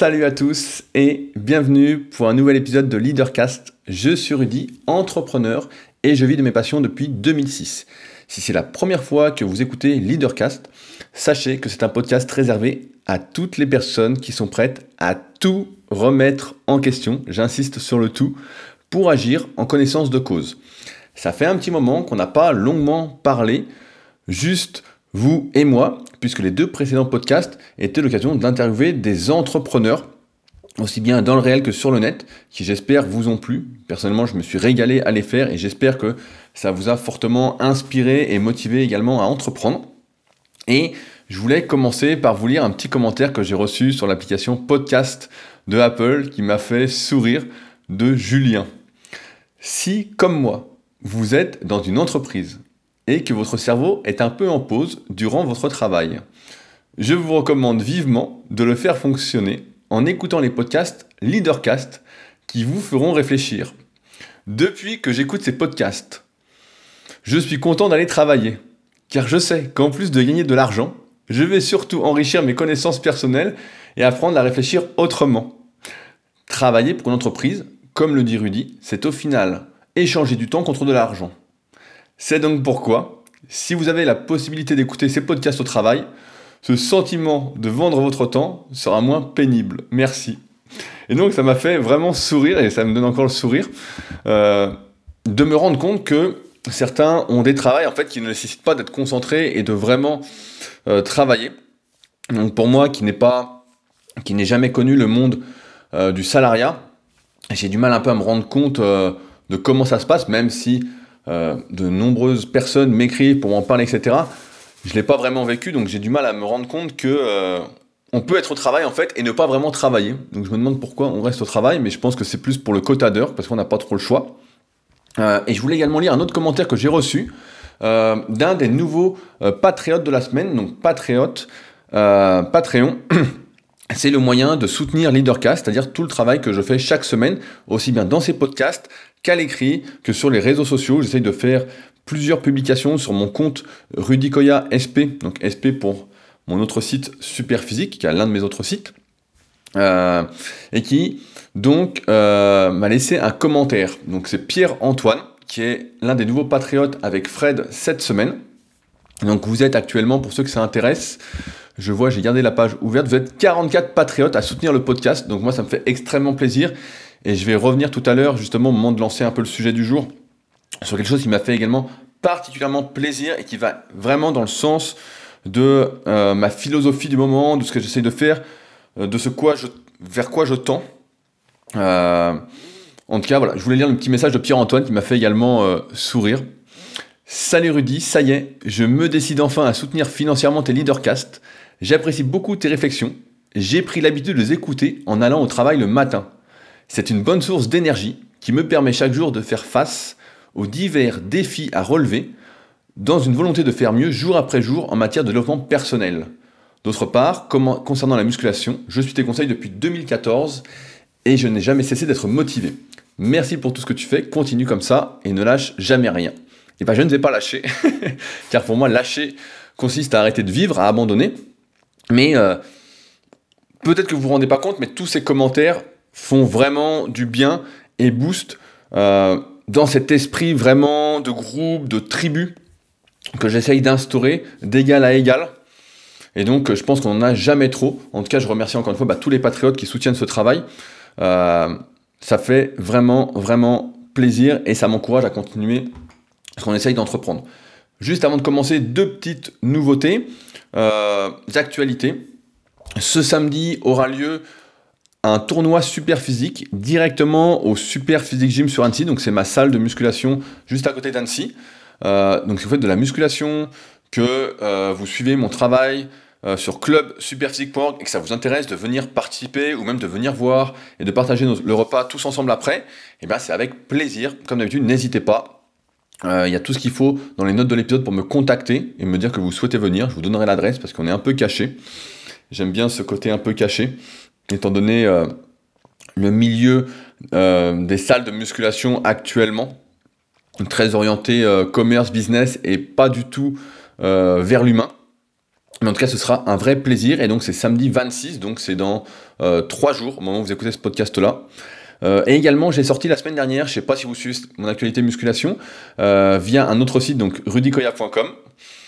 Salut à tous et bienvenue pour un nouvel épisode de Leadercast. Je suis Rudy, entrepreneur et je vis de mes passions depuis 2006. Si c'est la première fois que vous écoutez Leadercast, sachez que c'est un podcast réservé à toutes les personnes qui sont prêtes à tout remettre en question, j'insiste sur le tout, pour agir en connaissance de cause. Ça fait un petit moment qu'on n'a pas longuement parlé, juste vous et moi, puisque les deux précédents podcasts étaient l'occasion d'interviewer des entrepreneurs, aussi bien dans le réel que sur le net, qui j'espère vous ont plu. Personnellement, je me suis régalé à les faire et j'espère que ça vous a fortement inspiré et motivé également à entreprendre. Et je voulais commencer par vous lire un petit commentaire que j'ai reçu sur l'application podcast de Apple qui m'a fait sourire de Julien. Si, comme moi, vous êtes dans une entreprise que votre cerveau est un peu en pause durant votre travail. Je vous recommande vivement de le faire fonctionner en écoutant les podcasts Leadercast qui vous feront réfléchir. Depuis que j'écoute ces podcasts, je suis content d'aller travailler, car je sais qu'en plus de gagner de l'argent, je vais surtout enrichir mes connaissances personnelles et apprendre à réfléchir autrement. Travailler pour une entreprise, comme le dit Rudy, c'est au final échanger du temps contre de l'argent. C'est donc pourquoi, si vous avez la possibilité d'écouter ces podcasts au travail, ce sentiment de vendre votre temps sera moins pénible. Merci. Et donc ça m'a fait vraiment sourire, et ça me donne encore le sourire, euh, de me rendre compte que certains ont des travails en fait qui ne nécessitent pas d'être concentrés et de vraiment euh, travailler. Donc pour moi qui n'ai pas, qui n'ai jamais connu le monde euh, du salariat, j'ai du mal un peu à me rendre compte de comment ça se passe, même si euh, de nombreuses personnes m'écrivent pour m'en parler, etc. Je ne l'ai pas vraiment vécu, donc j'ai du mal à me rendre compte que euh, on peut être au travail en fait et ne pas vraiment travailler. Donc je me demande pourquoi on reste au travail, mais je pense que c'est plus pour le quota d'heures parce qu'on n'a pas trop le choix. Euh, et je voulais également lire un autre commentaire que j'ai reçu d'un des nouveaux patriotes de la semaine, donc patriote, Patreon. c'est le moyen de soutenir Leadercast, c'est-à-dire tout le travail que je fais chaque semaine, aussi bien dans ces podcasts qu'à l'écrit, que sur les réseaux sociaux. J'essaye de faire plusieurs publications sur mon compte Rudicoya SP, donc SP pour mon autre site Superphysique, qui est l'un de mes autres sites, euh, et qui donc euh, m'a laissé un commentaire. Donc c'est Pierre-Antoine, qui est l'un des nouveaux patriotes avec Fred cette semaine. Donc vous êtes actuellement, pour ceux que ça intéresse, je vois, j'ai gardé la page ouverte. Vous êtes 44 patriotes à soutenir le podcast. Donc moi, ça me fait extrêmement plaisir. Et je vais revenir tout à l'heure, justement, au moment de lancer un peu le sujet du jour, sur quelque chose qui m'a fait également particulièrement plaisir et qui va vraiment dans le sens de euh, ma philosophie du moment, de ce que j'essaie de faire, euh, de ce quoi je, vers quoi je tends. Euh, en tout cas, voilà, je voulais lire le petit message de Pierre-Antoine qui m'a fait également sourire. Salut Rudy, ça y est, je me décide enfin à soutenir financièrement tes leadercasts. J'apprécie beaucoup tes réflexions. J'ai pris l'habitude de les écouter en allant au travail le matin. C'est une bonne source d'énergie qui me permet chaque jour de faire face aux divers défis à relever dans une volonté de faire mieux jour après jour en matière de développement personnel. D'autre part, concernant la musculation, je suis tes conseils depuis 2014 et je n'ai jamais cessé d'être motivé. Merci pour tout ce que tu fais, continue comme ça et ne lâche jamais rien. Et bien je ne vais pas lâcher, car pour moi lâcher consiste à arrêter de vivre, à abandonner, mais euh, peut-être que vous vous rendez pas compte, mais tous ces commentaires font vraiment du bien et boostent euh, dans cet esprit vraiment de groupe, de tribu que j'essaye d'instaurer d'égal à égal. Et donc, je pense qu'on n'en a jamais trop. En tout cas, je remercie encore une fois bah, tous les patriotes qui soutiennent ce travail. Euh, ça fait vraiment, vraiment plaisir et ça m'encourage à continuer qu'on essaye d'entreprendre. Juste avant de commencer, deux petites nouveautés, euh, actualités. Ce samedi aura lieu un tournoi super physique directement au Super Physique Gym sur Annecy. Donc c'est ma salle de musculation juste à côté d'Annecy. Euh, donc si vous faites de la musculation, que euh, vous suivez mon travail euh, sur clubsuperphysique.org et que ça vous intéresse de venir participer ou même de venir voir et de partager le repas tous ensemble après, et eh ben c'est avec plaisir. Comme d'habitude, n'hésitez pas. Euh, il y a tout ce qu'il faut dans les notes de l'épisode pour me contacter et me dire que vous souhaitez venir. Je vous donnerai l'adresse parce qu'on est un peu caché. J'aime bien ce côté un peu caché, étant donné euh, le milieu euh, des salles de musculation actuellement, très orienté commerce, business et pas du tout vers l'humain. Mais en tout cas, ce sera un vrai plaisir. Et donc, c'est samedi 26, donc c'est dans euh, trois jours, au moment où vous écoutez ce podcast-là. Euh, et également, j'ai sorti la semaine dernière, je ne sais pas si vous suivez mon actualité musculation, euh, via un autre site, donc rudicoya.com.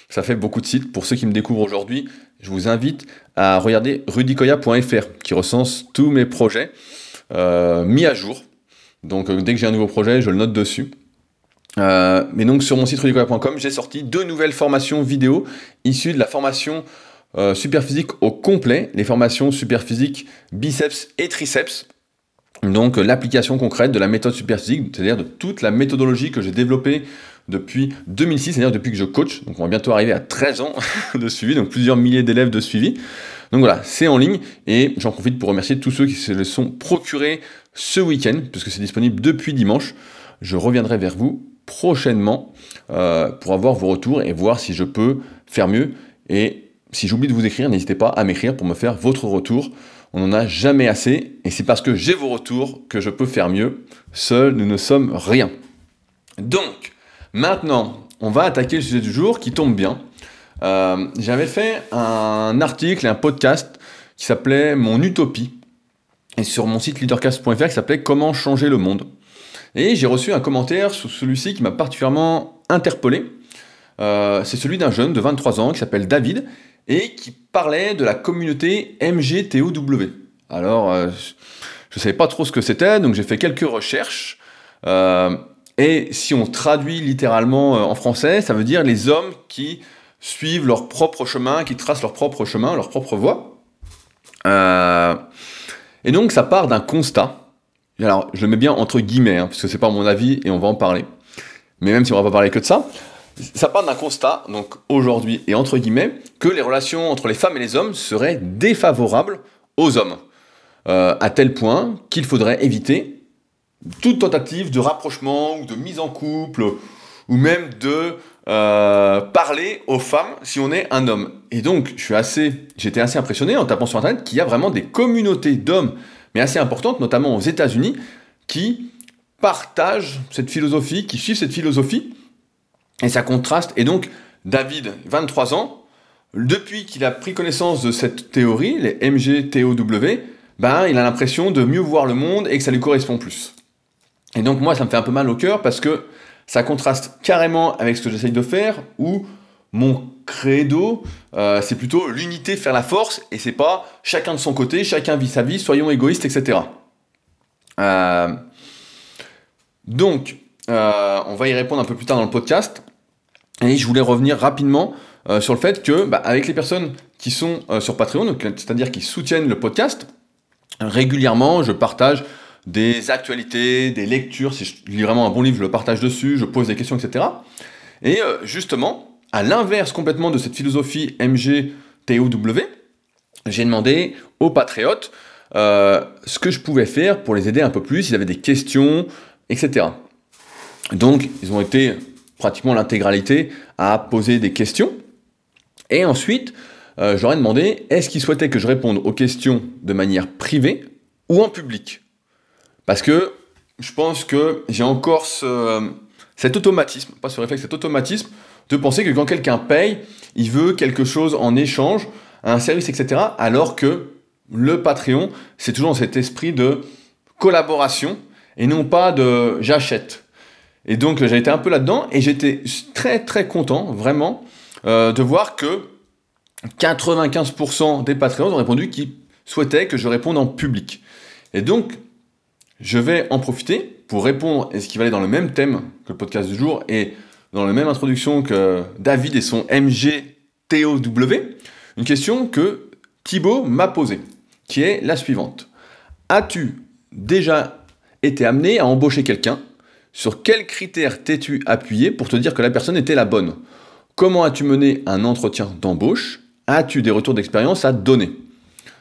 Ça fait beaucoup de sites. Pour ceux qui me découvrent aujourd'hui, je vous invite à regarder rudicoya.fr, qui recense tous mes projets mis à jour. Donc, dès que j'ai un nouveau projet, je le note dessus. Euh, mais donc sur mon site rudicoya.com, j'ai sorti deux nouvelles formations vidéo issues de la formation euh, Superphysique au complet, les formations Superphysique biceps et triceps. Donc euh, l'application concrète de la méthode Superphysique, c'est-à-dire de toute la méthodologie que j'ai développée depuis 2006, c'est-à-dire depuis que je coach. Donc on va bientôt arriver à 13 ans de suivi, donc plusieurs milliers d'élèves de suivi. Donc voilà, c'est en ligne et j'en profite pour remercier tous ceux qui se le sont procurés ce week-end, puisque c'est disponible depuis dimanche. Je reviendrai vers vous prochainement euh, pour avoir vos retours et voir si je peux faire mieux. Et si j'oublie de vous écrire, n'hésitez pas à m'écrire pour me faire votre retour. On n'en a jamais assez et c'est parce que j'ai vos retours que je peux faire mieux. Seuls, nous ne sommes rien. Donc, maintenant, on va attaquer le sujet du jour qui tombe bien. Euh, j'avais fait un article et un podcast qui s'appelait Mon Utopie et sur mon site leadercast.fr qui s'appelait Comment changer le monde. Et j'ai reçu un commentaire sur celui-ci qui m'a particulièrement interpellé. Euh, c'est celui d'un jeune de 23 ans qui s'appelle David et qui parlait de la communauté MGTOW. Alors, euh, je ne savais pas trop ce que c'était, donc j'ai fait quelques recherches. Euh, et si on traduit littéralement en français, ça veut dire les hommes qui suivent leur propre chemin, qui tracent leur propre chemin, leur propre voie. et donc ça part d'un constat alors je le mets bien entre guillemets, hein, parce que c'est pas mon avis et on va en parler. Mais même si on va pas parler que de ça, ça part d'un constat, donc aujourd'hui et entre guillemets, que les relations entre les femmes et les hommes seraient défavorables aux hommes. Euh, à tel point qu'il faudrait éviter toute tentative de rapprochement ou de mise en couple ou même de euh, parler aux femmes si on est un homme. Et donc, je assez, j'étais assez impressionné en tapant sur internet qu'il y a vraiment des communautés d'hommes mais assez importante, notamment aux États-Unis, qui partagent cette philosophie, qui suivent cette philosophie, et ça contraste. Et donc, David, 23 ans, depuis qu'il a pris connaissance de cette théorie, les MGTOW, ben, il a l'impression de mieux voir le monde et que ça lui correspond plus. Et donc, moi, ça me fait un peu mal au cœur parce que ça contraste carrément avec ce que j'essaye de faire, où mon credo, euh, c'est plutôt l'unité faire la force, et c'est pas chacun de son côté, chacun vit sa vie, soyons égoïstes, etc. Euh, donc, euh, on va y répondre un peu plus tard dans le podcast, et je voulais revenir rapidement sur le fait que, bah, avec les personnes qui sont sur Patreon, c'est-à-dire qui soutiennent le podcast, régulièrement, je partage des actualités, des lectures, si je lis vraiment un bon livre, je le partage dessus, je pose des questions, etc. Et justement, à l'inverse complètement de cette philosophie MGTOW, j'ai demandé aux patriotes euh, ce que je pouvais faire pour les aider un peu plus, s'ils avaient des questions, etc. Donc, ils ont été pratiquement l'intégralité à poser des questions. Et ensuite, euh, j'aurais demandé est-ce qu'ils souhaitaient que je réponde aux questions de manière privée ou en public? Parce que je pense que j'ai encore cet automatisme, pas ce réflexe, cet automatisme de penser que quand quelqu'un paye, il veut quelque chose en échange, un service, etc. Alors que le Patreon, c'est toujours dans cet esprit de collaboration et non pas de j'achète. Et donc j'ai été un peu là-dedans et j'étais très très content vraiment euh, de voir que 95% des Patreons ont répondu qu'ils souhaitaient que je réponde en public. Et donc je vais en profiter pour répondre à ce qui va aller dans le même thème que le podcast du jour et dans la même introduction que David et son MGTOW, une question que Thibaut m'a posée, qui est la suivante. As-tu déjà été amené à embaucher quelqu'un Sur quels critères t'es-tu appuyé pour te dire que la personne était la bonne? Comment as-tu mené un entretien d'embauche? As-tu des retours d'expérience à donner?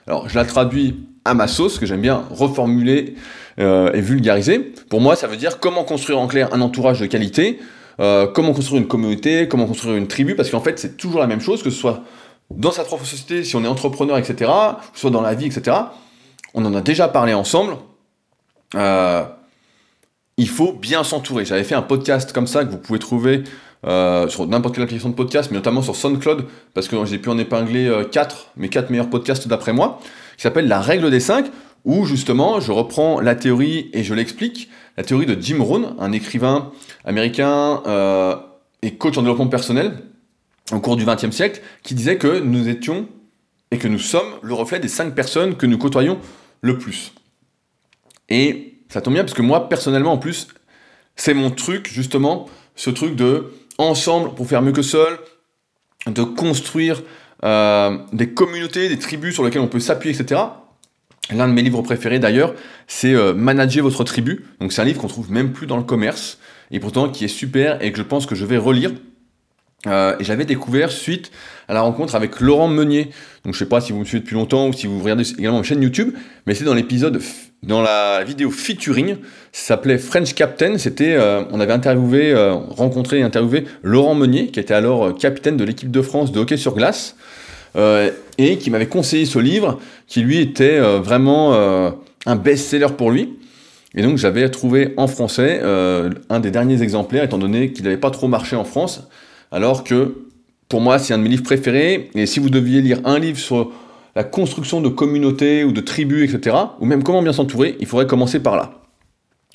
Alors, je la traduis à ma sauce, que j'aime bien reformuler euh, et vulgariser. Pour moi, ça veut dire comment construire en clair un entourage de qualité euh, comment construire une communauté, comment construire une tribu, parce qu'en fait, c'est toujours la même chose, que ce soit dans sa propre société, si on est entrepreneur, etc., soit dans la vie, etc. On en a déjà parlé ensemble. Euh, il faut bien s'entourer. J'avais fait un podcast comme ça que vous pouvez trouver euh, sur n'importe quelle application de podcast, mais notamment sur SoundCloud, parce que j'ai pu en épingler 4, mes 4 meilleurs podcasts d'après moi, qui s'appelle La règle des 5, où justement je reprends la théorie et je l'explique, la théorie de Jim Rohn, un écrivain américain et coach en développement personnel au cours du XXe siècle, qui disait que nous étions et que nous sommes le reflet des 5 personnes que nous côtoyons le plus. Et ça tombe bien parce que moi, personnellement, en plus, c'est mon truc, justement, ce truc de ensemble pour faire mieux que seul, de construire euh, des communautés, des tribus sur lesquelles on peut s'appuyer, etc. L'un de mes livres préférés d'ailleurs, c'est euh, Manager votre tribu. Donc c'est un livre qu'on trouve même plus dans le commerce, et pourtant qui est super et que je pense que je vais relire. Euh, et j'avais découvert suite à la rencontre avec Laurent Meunier. Donc je sais pas si vous me suivez depuis longtemps ou si vous regardez également ma chaîne YouTube, mais c'est dans l'épisode, dans la vidéo featuring, ça s'appelait French Captain. C'était, euh, on avait euh, rencontré et interviewé Laurent Meunier, qui était alors capitaine de l'équipe de France de hockey sur glace, et qui m'avait conseillé ce livre, qui lui était vraiment un best-seller pour lui. Et donc j'avais trouvé en français un des derniers exemplaires, étant donné qu'il n'avait pas trop marché en France. Alors que pour moi, c'est un de mes livres préférés. Et si vous deviez lire un livre sur la construction de communautés ou de tribus, etc., ou même comment bien s'entourer, il faudrait commencer par là.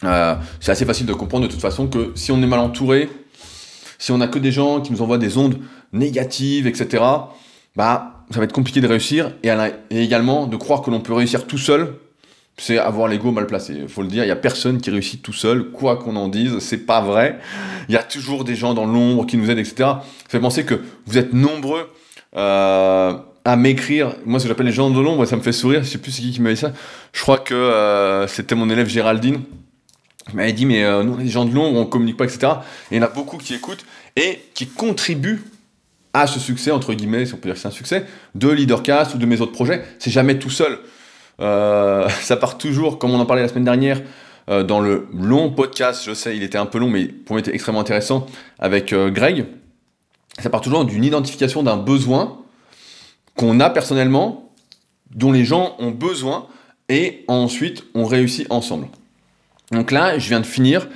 Euh, c'est assez facile de comprendre de toute façon que si on est mal entouré, si on n'a que des gens qui nous envoient des ondes négatives, etc., bah, ça va être compliqué de réussir et, et également de croire que l'on peut réussir tout seul c'est avoir l'ego mal placé. Il faut le dire, il n'y a personne qui réussit tout seul, quoi qu'on en dise, c'est pas vrai. Il y a toujours des gens dans l'ombre qui nous aident, etc. Ça fait penser que vous êtes nombreux euh, à m'écrire. Moi, ce que j'appelle les gens de l'ombre, ça me fait sourire. Je sais plus c'est qui qui m'avait dit ça. Je crois que euh, c'était mon élève Géraldine. Il m'avait dit, mais euh, nous, des gens de l'ombre, on communique pas, etc. Et il y en a beaucoup qui écoutent et qui contribuent à ce succès, entre guillemets, si on peut dire que c'est un succès, de Leadercast ou de mes autres projets. C'est jamais tout seul. Euh, ça part toujours, comme on en parlait la semaine dernière, euh, dans le long podcast, je sais, il était un peu long, mais pour moi, il était extrêmement intéressant, avec euh, Greg. Ça part toujours d'une identification d'un besoin qu'on a personnellement, dont les gens ont besoin, et ensuite, on réussit ensemble. Donc là, je viens de finir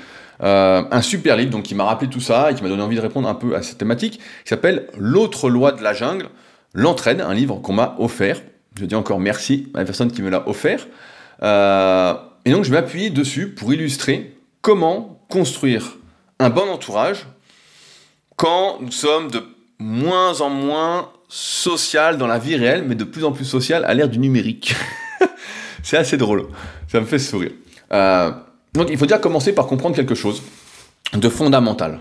un super livre donc, qui m'a rappelé tout ça et qui m'a donné envie de répondre un peu à cette thématique, qui s'appelle L'autre loi de la jungle, l'entraide, un livre qu'on m'a offert je dis encore merci à la personne qui me l'a offert. Euh, et donc je appuyer dessus pour illustrer comment construire un bon entourage quand nous sommes de moins en moins social dans la vie réelle, mais de plus en plus social à l'ère du numérique. C'est assez drôle, ça me fait sourire. Euh, donc il faut déjà commencer par comprendre quelque chose de fondamental.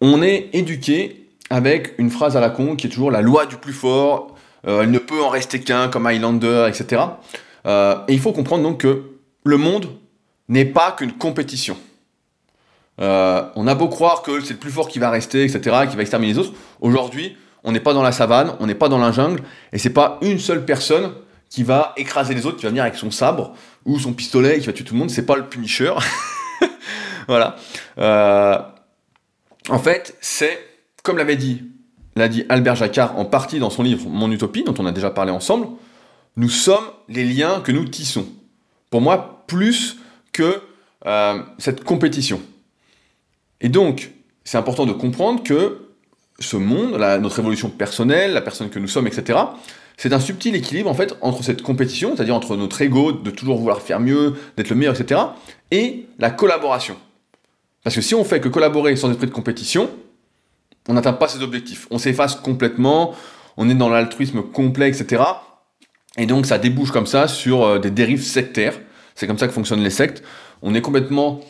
On est éduqué avec une phrase à la con qui est toujours la loi du plus fort, euh, il ne peut en rester qu'un comme Highlander, etc. Euh, et il faut comprendre donc que le monde n'est pas qu'une compétition. Euh, on a beau croire que c'est le plus fort qui va rester, etc., qui va exterminer les autres. Aujourd'hui, on n'est pas dans la savane, on n'est pas dans la jungle, et c'est pas une seule personne qui va écraser les autres, qui va venir avec son sabre ou son pistolet, qui va tuer tout le monde. C'est pas le Punisher. voilà. en fait, c'est, comme l'avait dit l'a dit Albert Jacquard en partie dans son livre Mon Utopie, dont on a déjà parlé ensemble, nous sommes les liens que nous tissons. Pour moi, plus que euh, cette compétition. Et donc, c'est important de comprendre que ce monde, notre évolution personnelle, la personne que nous sommes, etc., c'est un subtil équilibre en fait entre cette compétition, c'est-à-dire entre notre ego de toujours vouloir faire mieux, d'être le meilleur, etc., et la collaboration. Parce que si on fait que collaborer sans esprit de compétition, on n'atteint pas ses objectifs. On s'efface complètement, on est dans l'altruisme complet, etc. Et donc ça débouche comme ça sur euh, des dérives sectaires. C'est comme ça que fonctionnent les sectes. On est complètement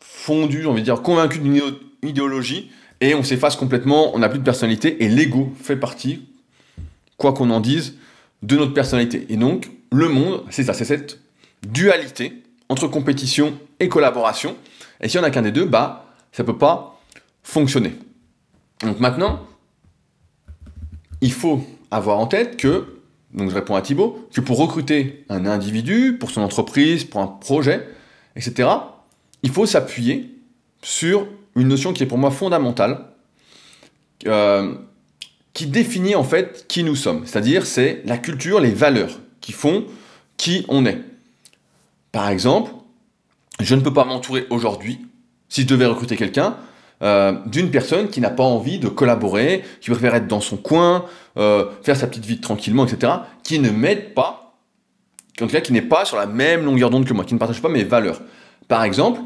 fondu, envie de dire, convaincu d'une idéologie, et on s'efface complètement, on n'a plus de personnalité, et l'ego fait partie, quoi qu'on en dise, de notre personnalité. Et donc, le monde, c'est ça, c'est cette dualité entre compétition et collaboration. Et si on n'a qu'un des deux, bah, ça peut pas fonctionner. Donc maintenant, il faut avoir en tête que, donc je réponds à Thibaut, que pour recruter un individu, pour son entreprise, pour un projet, etc., il faut s'appuyer sur une notion qui est pour moi fondamentale, euh, qui définit en fait qui nous sommes. C'est-à-dire, c'est la culture, les valeurs qui font qui on est. Par exemple, je ne peux pas m'entourer aujourd'hui, si je devais recruter quelqu'un, euh, d'une personne qui n'a pas envie de collaborer, qui préfère être dans son coin, euh, faire sa petite vie tranquillement, etc., qui ne m'aide pas, en tout cas qui n'est pas sur la même longueur d'onde que moi, qui ne partage pas mes valeurs. Par exemple,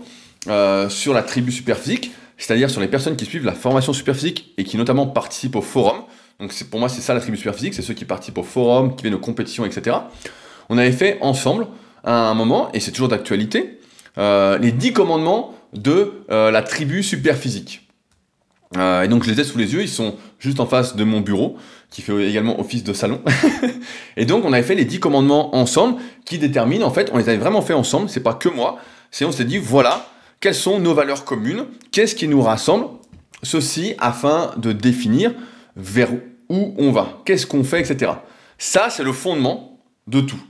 euh, sur la tribu superphysique, c'est-à-dire sur les personnes qui suivent la formation superphysique et qui notamment participent au forum, donc pour moi c'est ça la tribu superphysique, c'est ceux qui participent au forum, qui viennent aux compétitions, etc. On avait fait ensemble à un moment, et c'est toujours d'actualité, les 10 commandements de euh, la tribu super physique. Euh, et donc je les ai sous les yeux, ils sont juste en face de mon bureau, qui fait également office de salon. et donc on avait fait les 10 commandements ensemble, qui déterminent, en fait, on les avait vraiment fait ensemble, c'est pas que moi, c'est on s'est dit, voilà, quelles sont nos valeurs communes, qu'est-ce qui nous rassemble, ceci afin de définir vers où on va, qu'est-ce qu'on fait, etc. Ça, c'est le fondement de tout.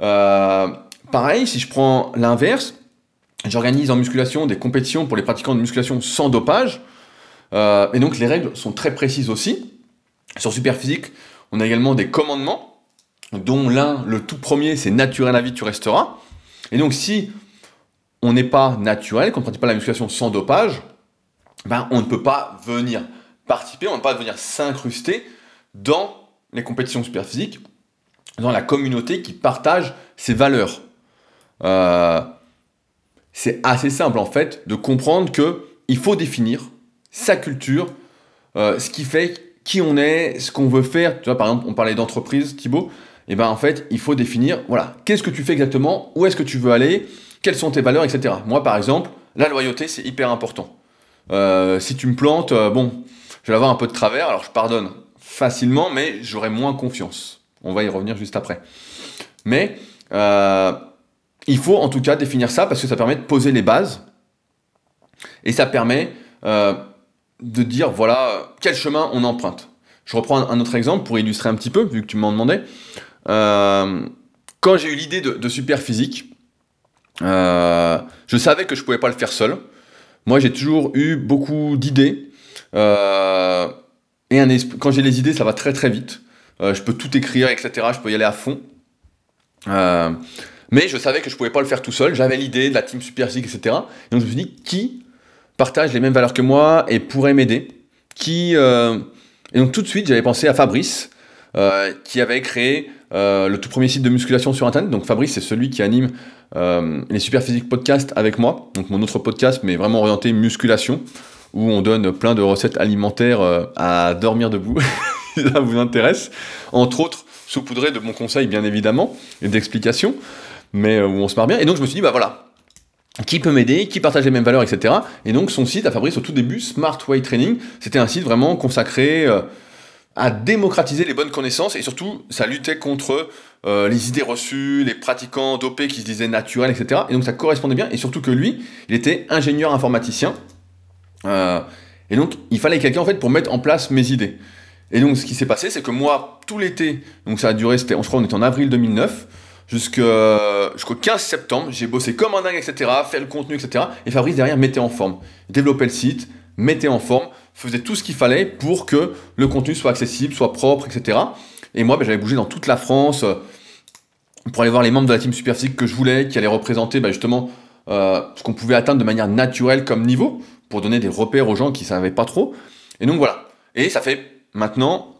Euh, pareil, si je prends l'inverse, J'organise en musculation des compétitions pour les pratiquants de musculation sans dopage. Euh, et donc les règles sont très précises aussi. Sur Superphysique, on a également des commandements, dont l'un, le tout premier, c'est naturel la vie, tu resteras. Et donc si on n'est pas naturel, qu'on ne pratique pas la musculation sans dopage, ben, on ne peut pas venir participer, on ne peut pas venir s'incruster dans les compétitions superphysiques, dans la communauté qui partage ces valeurs. Euh, c'est assez simple en fait de comprendre que il faut définir sa culture, euh, ce qui fait qui on est, ce qu'on veut faire. Tu vois, par exemple, on parlait d'entreprise, Thibaut. Et eh ben en fait, il faut définir, voilà, qu'est-ce que tu fais exactement, où est-ce que tu veux aller, quelles sont tes valeurs, etc. Moi, par exemple, la loyauté, c'est hyper important. Euh, si tu me plantes, euh, bon, je vais avoir un peu de travers, alors je pardonne facilement, mais j'aurai moins confiance. On va y revenir juste après. Mais il faut en tout cas définir ça parce que ça permet de poser les bases et ça permet euh, de dire voilà quel chemin on emprunte. Je reprends un autre exemple pour illustrer un petit peu, vu que tu m'en demandais. Euh, quand j'ai eu l'idée de, super physique, euh, je savais que je ne pouvais pas le faire seul. Moi, j'ai toujours eu beaucoup d'idées. et un quand j'ai les idées, ça va très très vite. je peux tout écrire, etc. Je peux y aller à fond. Mais je savais que je pouvais pas le faire tout seul. J'avais l'idée de la team Super etc. donc je me suis dit, qui partage les mêmes valeurs que moi et pourrait m'aider? Qui euh, Et donc tout de suite, j'avais pensé à Fabrice, euh, qui avait créé euh, le tout premier site de musculation sur Internet. Donc Fabrice, c'est celui qui anime les Super Physique Podcast avec moi. Donc mon autre podcast, mais vraiment orienté musculation, où on donne plein de recettes alimentaires à dormir debout. ça vous intéresse. Entre autres, saupoudré de bons conseils, bien évidemment, et d'explications mais euh, où on se marre bien. Et donc je me suis dit, bah voilà, qui peut m'aider, qui partage les mêmes valeurs, etc. Et donc son site à Fabrice au tout début, Smart Way Training, c'était un site vraiment consacré euh, à démocratiser les bonnes connaissances et surtout ça luttait contre euh, les idées reçues, les pratiquants dopés qui se disaient naturels, etc. Et donc ça correspondait bien et surtout que lui, il était ingénieur informaticien. et donc il fallait quelqu'un en fait pour mettre en place mes idées. Et donc ce qui s'est passé, c'est que moi, tout l'été, donc ça a duré, c'était, je crois on était en avril 2009, jusqu'au 15 septembre. J'ai bossé comme un dingue, etc., fait le contenu, etc. Et Fabrice, derrière, mettait en forme. Développait le site, mettait en forme, faisait tout ce qu'il fallait pour que le contenu soit accessible, soit propre, etc. Et moi, ben, j'avais bougé dans toute la France euh, pour aller voir les membres de la team Superphysique que je voulais, qui allaient représenter ben, justement euh, ce qu'on pouvait atteindre de manière naturelle comme niveau, pour donner des repères aux gens qui ne savaient pas trop. Et donc voilà. Et ça fait maintenant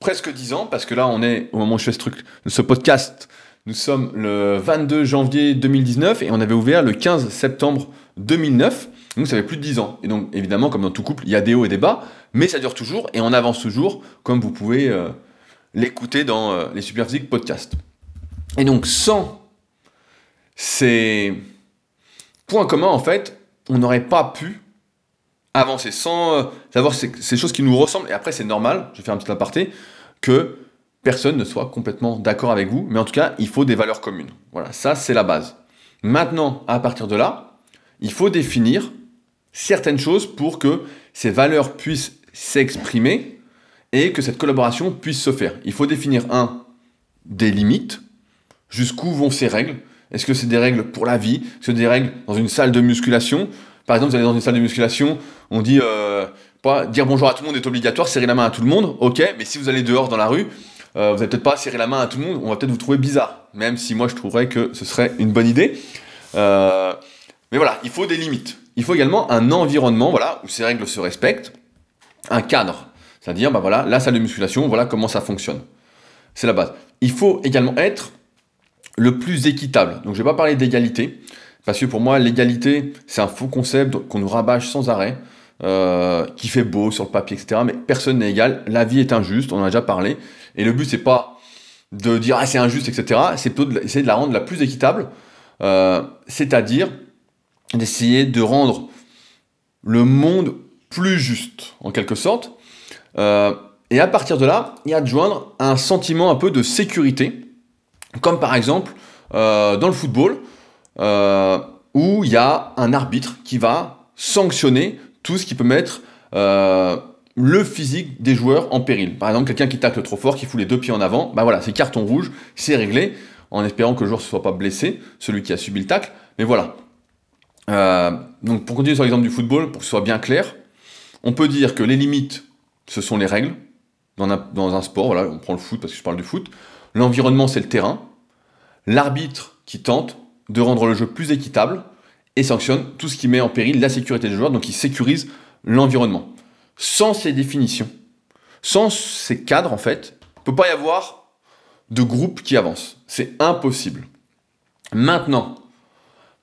presque 10 ans, parce que là, on est, au moment où je fais ce truc, ce podcast, nous sommes le 22 janvier 2019 et on avait ouvert le 15 septembre 2009. Donc ça fait plus de 10 ans. Et donc évidemment, comme dans tout couple, il y a des hauts et des bas, mais ça dure toujours et on avance toujours, comme vous pouvez euh, l'écouter dans euh, les Superphysique podcasts. Et donc sans ces points communs, en fait, on n'aurait pas pu avancer sans euh, savoir ces, ces, choses qui nous ressemblent. Et après, c'est normal, je vais faire un petit aparté, que personne ne soit complètement d'accord avec vous, mais en tout cas, il faut des valeurs communes. Voilà, ça c'est la base. Maintenant, à partir de là, il faut définir certaines choses pour que ces valeurs puissent s'exprimer et que cette collaboration puisse se faire. Il faut définir un des limites, jusqu'où vont ces règles? Est-ce que c'est des règles pour la vie? Est-ce que des règles dans une salle de musculation? Par exemple, vous allez dans une salle de musculation, on dit euh, pas dire bonjour à tout le monde est obligatoire, serrer la main à tout le monde, ok, mais si vous allez dehors dans la rue, euh, vous n'allez peut-être pas serrer la main à tout le monde, on va peut-être vous trouver bizarre, même si moi je trouverais que ce serait une bonne idée. Euh, mais voilà, il faut des limites. il faut également un environnement voilà, où ces règles se respectent, un cadre. C'est-à-dire, bah voilà, la salle de musculation, voilà comment ça fonctionne. C'est la base. Il faut également être le plus équitable. Donc je ne vais pas parler d'égalité, parce que pour moi, l'égalité, c'est un faux concept qu'on nous rabâche sans arrêt, euh, qui fait beau sur le papier, etc. Mais personne n'est égal. La vie est injuste, on en a déjà parlé. Et le but, c'est pas de dire ah c'est injuste, etc. C'est plutôt d'essayer de la rendre la plus équitable, euh, c'est-à-dire d'essayer de rendre le monde plus juste, en quelque sorte. Euh, et à partir de là, y a de joindre un sentiment un peu de sécurité, comme par exemple euh, dans le football, où il y a un arbitre qui va sanctionner tout ce qui peut mettre le physique des joueurs en péril. Par exemple, quelqu'un qui tacle trop fort, qui fout les deux pieds en avant, bah voilà, c'est carton rouge, c'est réglé, en espérant que le joueur ne soit pas blessé, celui qui a subi le tacle. Mais voilà, euh, donc pour continuer sur l'exemple du football, pour que ce soit bien clair, on peut dire que les limites, ce sont les règles dans un, dans un sport, voilà, on prend le foot parce que je parle du foot, l'environnement c'est le terrain, l'arbitre qui tente de rendre le jeu plus équitable et sanctionne tout ce qui met en péril la sécurité des joueurs, donc il sécurise l'environnement. Sans ces définitions, sans ces cadres en fait, il ne peut pas y avoir de groupe qui avance. C'est impossible. Maintenant,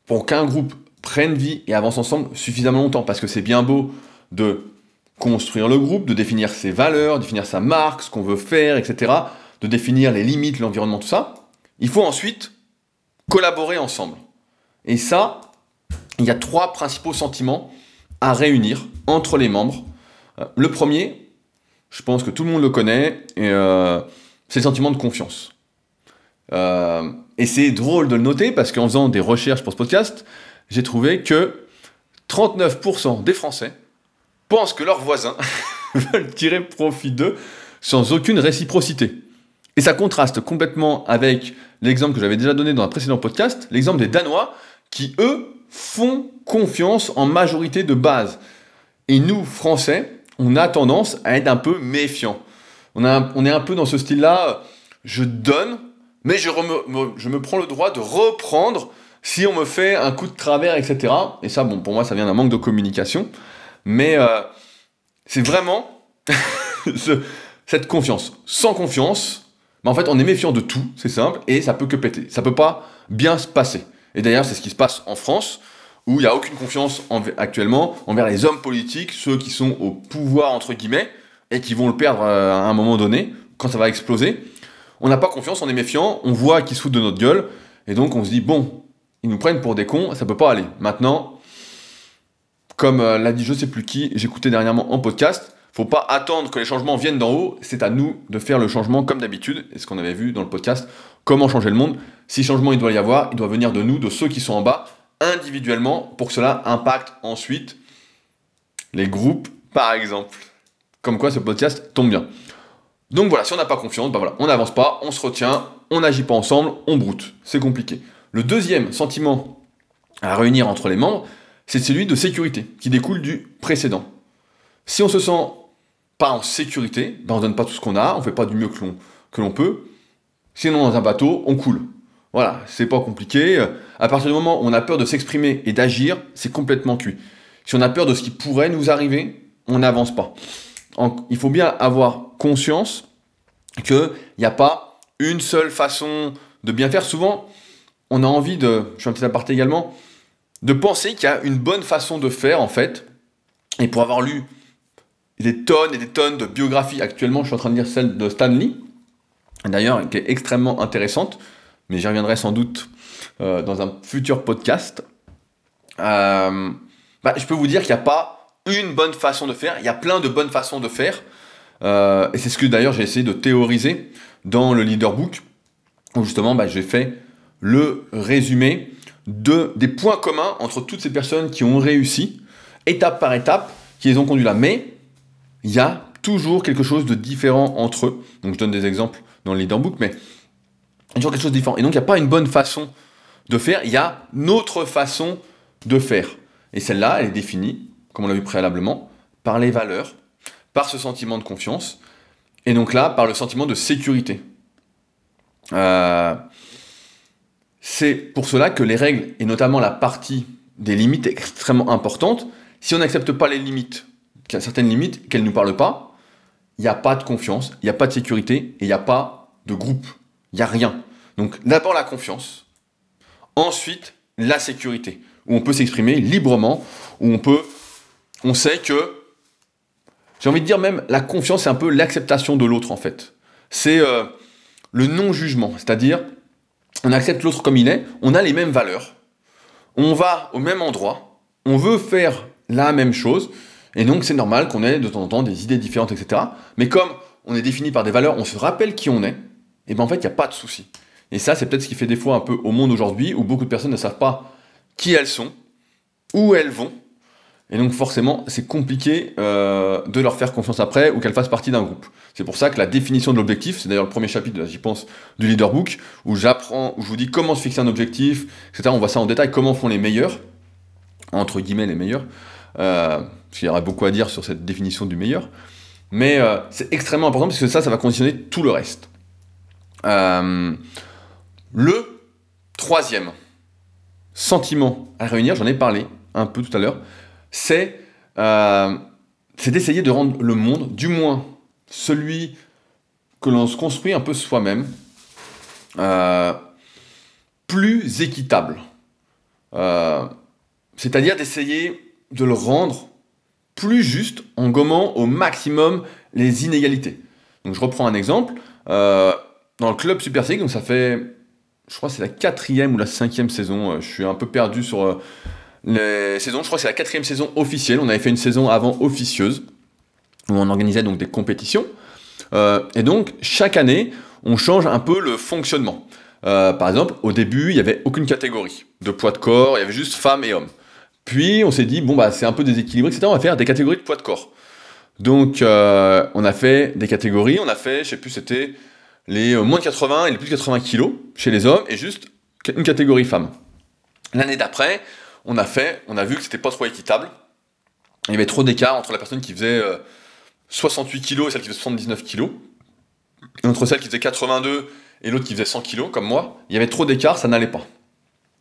pour qu'un groupe prennent vie et avancent ensemble suffisamment longtemps. Parce que c'est bien beau de construire le groupe, de définir ses valeurs, définir sa marque, ce qu'on veut faire, etc., de définir les limites, l'environnement, tout ça. Il faut ensuite collaborer ensemble. Et ça, il y a trois principaux sentiments à réunir entre les membres. Le premier, je pense que tout le monde le connaît, euh, c'est le sentiment de confiance. Euh, et c'est drôle de le noter parce qu'en faisant des recherches pour ce podcast, j'ai trouvé que 39% des Français pensent que leurs voisins veulent tirer profit d'eux sans aucune réciprocité. Et ça contraste complètement avec l'exemple que j'avais déjà donné dans un précédent podcast, l'exemple des Danois qui, eux, font confiance en majorité de base. Et nous, Français, on a tendance à être un peu méfiants. On, est un peu dans ce style-là, je donne, mais je, me prends le droit de reprendre si on me fait un coup de travers, etc. Et ça, bon, pour moi, ça vient d'un manque de communication. Mais euh, c'est vraiment cette confiance. Sans confiance, en fait, on est méfiant de tout, c'est simple, et ça peut que péter. Ça peut pas bien se passer. Et d'ailleurs, c'est ce qui se passe en France, où il n'y a aucune confiance actuellement envers les hommes politiques, ceux qui sont au pouvoir, entre guillemets, et qui vont le perdre euh, à un moment donné, quand ça va exploser. On n'a pas confiance, on est méfiant, on voit qu'ils se foutent de notre gueule, et donc on se dit, bon, ils nous prennent pour des cons, ça peut pas aller. Maintenant, comme euh, l'a dit je sais plus qui, j'écoutais dernièrement en podcast, faut pas attendre que les changements viennent d'en haut, c'est à nous de faire le changement comme d'habitude, et ce qu'on avait vu dans le podcast, comment changer le monde. Si changement il doit y avoir, il doit venir de nous, de ceux qui sont en bas, individuellement, pour que cela impacte ensuite les groupes, par exemple. Comme quoi ce podcast tombe bien. Donc voilà, si on n'a pas confiance, ben voilà, on n'avance pas, on se retient, on n'agit pas ensemble, on broute. C'est compliqué. Le deuxième sentiment à réunir entre les membres, c'est celui de sécurité, qui découle du précédent. Si on se sent pas en sécurité, ben on donne pas tout ce qu'on a, on fait pas du mieux que l'on peut. Sinon, dans un bateau, on coule. Voilà, c'est pas compliqué. À partir du moment où on a peur de s'exprimer et d'agir, c'est complètement cuit. Si on a peur de ce qui pourrait nous arriver, on n'avance pas. il faut bien avoir conscience qu'il n'y a pas une seule façon de bien faire. Souvent, on a envie de, je fais un petit aparté également, de penser qu'il y a une bonne façon de faire en fait. Et pour avoir lu des tonnes et des tonnes de biographies, actuellement je suis en train de lire celle de Stanley, d'ailleurs qui est extrêmement intéressante, mais j'y reviendrai sans doute euh, dans un futur podcast. Euh, bah, je peux vous dire qu'il n'y a pas une bonne façon de faire, il y a plein de bonnes façons de faire. Euh, et c'est ce que d'ailleurs j'ai essayé de théoriser dans le leader book, où justement bah, j'ai fait le résumé de, des points communs entre toutes ces personnes qui ont réussi, étape par étape, qui les ont conduits là. Mais il y a toujours quelque chose de différent entre eux. Donc je donne des exemples dans le leader book, mais toujours quelque chose de différent. Et donc il n'y a pas une bonne façon de faire, il y a une autre façon de faire. Et celle-là, elle est définie, comme on l'a vu préalablement, par les valeurs, par ce sentiment de confiance, et donc là, par le sentiment de sécurité. Euh, c'est pour cela que les règles, et notamment la partie des limites extrêmement importantes. Si on n'accepte pas les limites, certaines limites, qu'elles ne nous parlent pas, il n'y a pas de confiance, il n'y a pas de sécurité et il n'y a pas de groupe. Il n'y a rien. Donc d'abord la confiance, ensuite la sécurité, où on peut s'exprimer librement, où on peut, on sait que, j'ai envie de dire même, la confiance, c'est un peu l'acceptation de l'autre en fait. C'est euh, le non-jugement, c'est-à-dire on accepte l'autre comme il est, on a les mêmes valeurs, on va au même endroit, on veut faire la même chose, et donc c'est normal qu'on ait de temps en temps des idées différentes, etc. Mais comme on est défini par des valeurs, on se rappelle qui on est, et bien en fait il n'y a pas de souci. Et ça c'est peut-être ce qui fait des fois un peu au monde aujourd'hui, où beaucoup de personnes ne savent pas qui elles sont, où elles vont, et donc forcément, c'est compliqué euh, de leur faire confiance après ou qu'elles fassent partie d'un groupe. C'est pour ça que la définition de l'objectif, c'est d'ailleurs le premier chapitre, j'y pense, du leader book, où j'apprends, où je vous dis comment se fixer un objectif, etc. On voit ça en détail, comment font les meilleurs, entre guillemets les meilleurs, euh, parce qu'il y aura beaucoup à dire sur cette définition du meilleur. Mais euh, c'est extrêmement important parce que ça, ça va conditionner tout le reste. Euh, le troisième sentiment à réunir, j'en ai parlé un peu tout à l'heure, euh, c'est d'essayer de rendre le monde, du moins celui que l'on se construit un peu soi-même, euh, plus équitable. C'est-à-dire d'essayer de le rendre plus juste en gommant au maximum les inégalités. Donc je reprends un exemple. Dans le club Super League, donc ça fait, je crois c'est la quatrième ou la cinquième saison, je suis un peu perdu sur les saisons. Je crois que c'est la quatrième saison officielle. On avait fait une saison avant officieuse, où on organisait donc des compétitions. Euh, et donc, chaque année, on change un peu le fonctionnement. Euh, par exemple, au début, il n'y avait aucune catégorie de poids de corps, il y avait juste femmes et hommes. Puis, on s'est dit, bon, bah, c'est un peu déséquilibré, etc. On va faire des catégories de poids de corps. Donc, euh, on a fait des catégories. On a fait, je sais plus, c'était les moins de 80 et les plus de 80 kilos chez les hommes et juste une catégorie femmes. L'année d'après, on a fait, on a vu que c'était pas trop équitable. Il y avait trop d'écart entre la personne qui faisait 68 kg et celle qui faisait 79 kg. Et entre celle qui faisait 82 et l'autre qui faisait 100 kg, comme moi, il y avait trop d'écart, ça n'allait pas.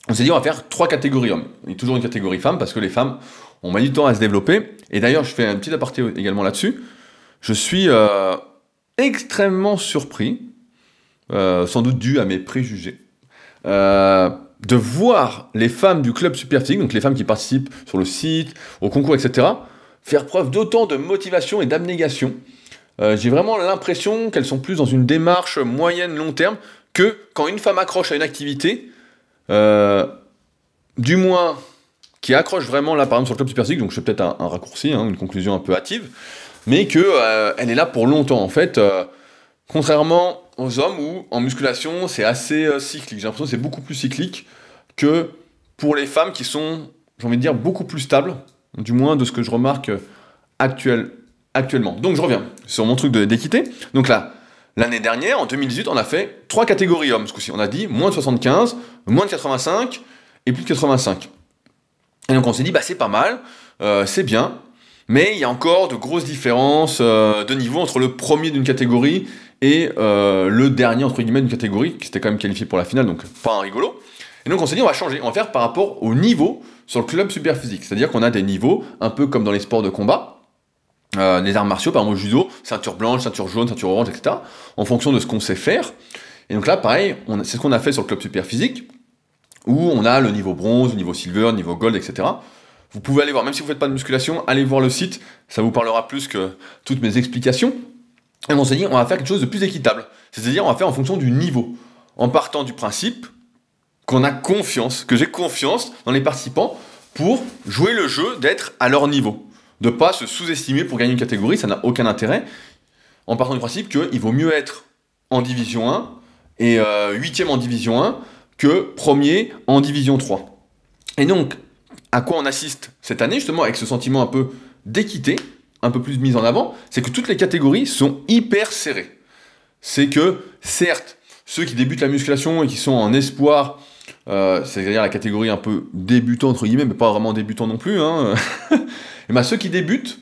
On s'est dit, on va faire trois catégories hommes. Et toujours une catégorie femmes, parce que les femmes ont mis du temps à se développer. Et d'ailleurs, je fais un petit aparté également là-dessus. Je suis euh, extrêmement surpris, euh, sans doute dû à mes préjugés, euh, de voir les femmes du club Superphysique, donc les femmes qui participent sur le site, au concours, etc., faire preuve d'autant de motivation et d'abnégation. Euh, j'ai vraiment l'impression qu'elles sont plus dans une démarche moyenne, long terme, que quand une femme accroche à une activité, du moins qui accroche vraiment là, par exemple sur le club Superphysique, donc je peut-être un, raccourci, hein, une conclusion un peu hâtive, mais qu'elle euh, est là pour longtemps. En fait, contrairement aux hommes où en musculation c'est assez euh, cyclique. J'ai l'impression que c'est beaucoup plus cyclique que pour les femmes qui sont, j'ai envie de dire, beaucoup plus stables, du moins de ce que je remarque euh, actuel, actuellement. Donc je reviens sur mon truc d'équité. Donc là, l'année dernière, en 2018, on a fait trois catégories hommes ce coup-ci. On a dit moins de 75, moins de 85 et plus de 85. Et donc on s'est dit, bah c'est pas mal, euh, c'est bien, mais il y a encore de grosses différences de niveau entre le premier d'une catégorie et euh, le dernier, entre guillemets, d'une catégorie, qui s'était quand même qualifié pour la finale, donc pas un rigolo. Et donc on s'est dit, on va changer, on va faire par rapport au niveau sur le club super physique. C'est-à-dire qu'on a des niveaux, un peu comme dans les sports de combat, euh, les arts martiaux, par exemple au judo, ceinture blanche, ceinture jaune, ceinture orange, etc., en fonction de ce qu'on sait faire. Et donc là, pareil, c'est ce qu'on a fait sur le club super physique, où on a le niveau bronze, le niveau silver, le niveau gold, etc. Vous pouvez aller voir, même si vous ne faites pas de musculation, allez voir le site, ça vous parlera plus que toutes mes explications. Et on s'est dit, on va faire quelque chose de plus équitable. C'est-à-dire, on va faire en fonction du niveau. En partant du principe qu'on a confiance, que j'ai confiance dans les participants pour jouer le jeu d'être à leur niveau. De pas se sous-estimer pour gagner une catégorie, ça n'a aucun intérêt. En partant du principe qu'il vaut mieux être en division 1 et euh, huitième en division 1 que premier en division 3. Et donc, à quoi on assiste cette année, justement, avec ce sentiment un peu d'équité, un peu plus mise en avant, c'est que toutes les catégories sont hyper serrées. C'est que, certes, ceux qui débutent la musculation et qui sont en espoir, euh, c'est-à-dire la catégorie un peu débutant, entre guillemets, mais pas vraiment débutant non plus, hein, et ben ceux qui débutent,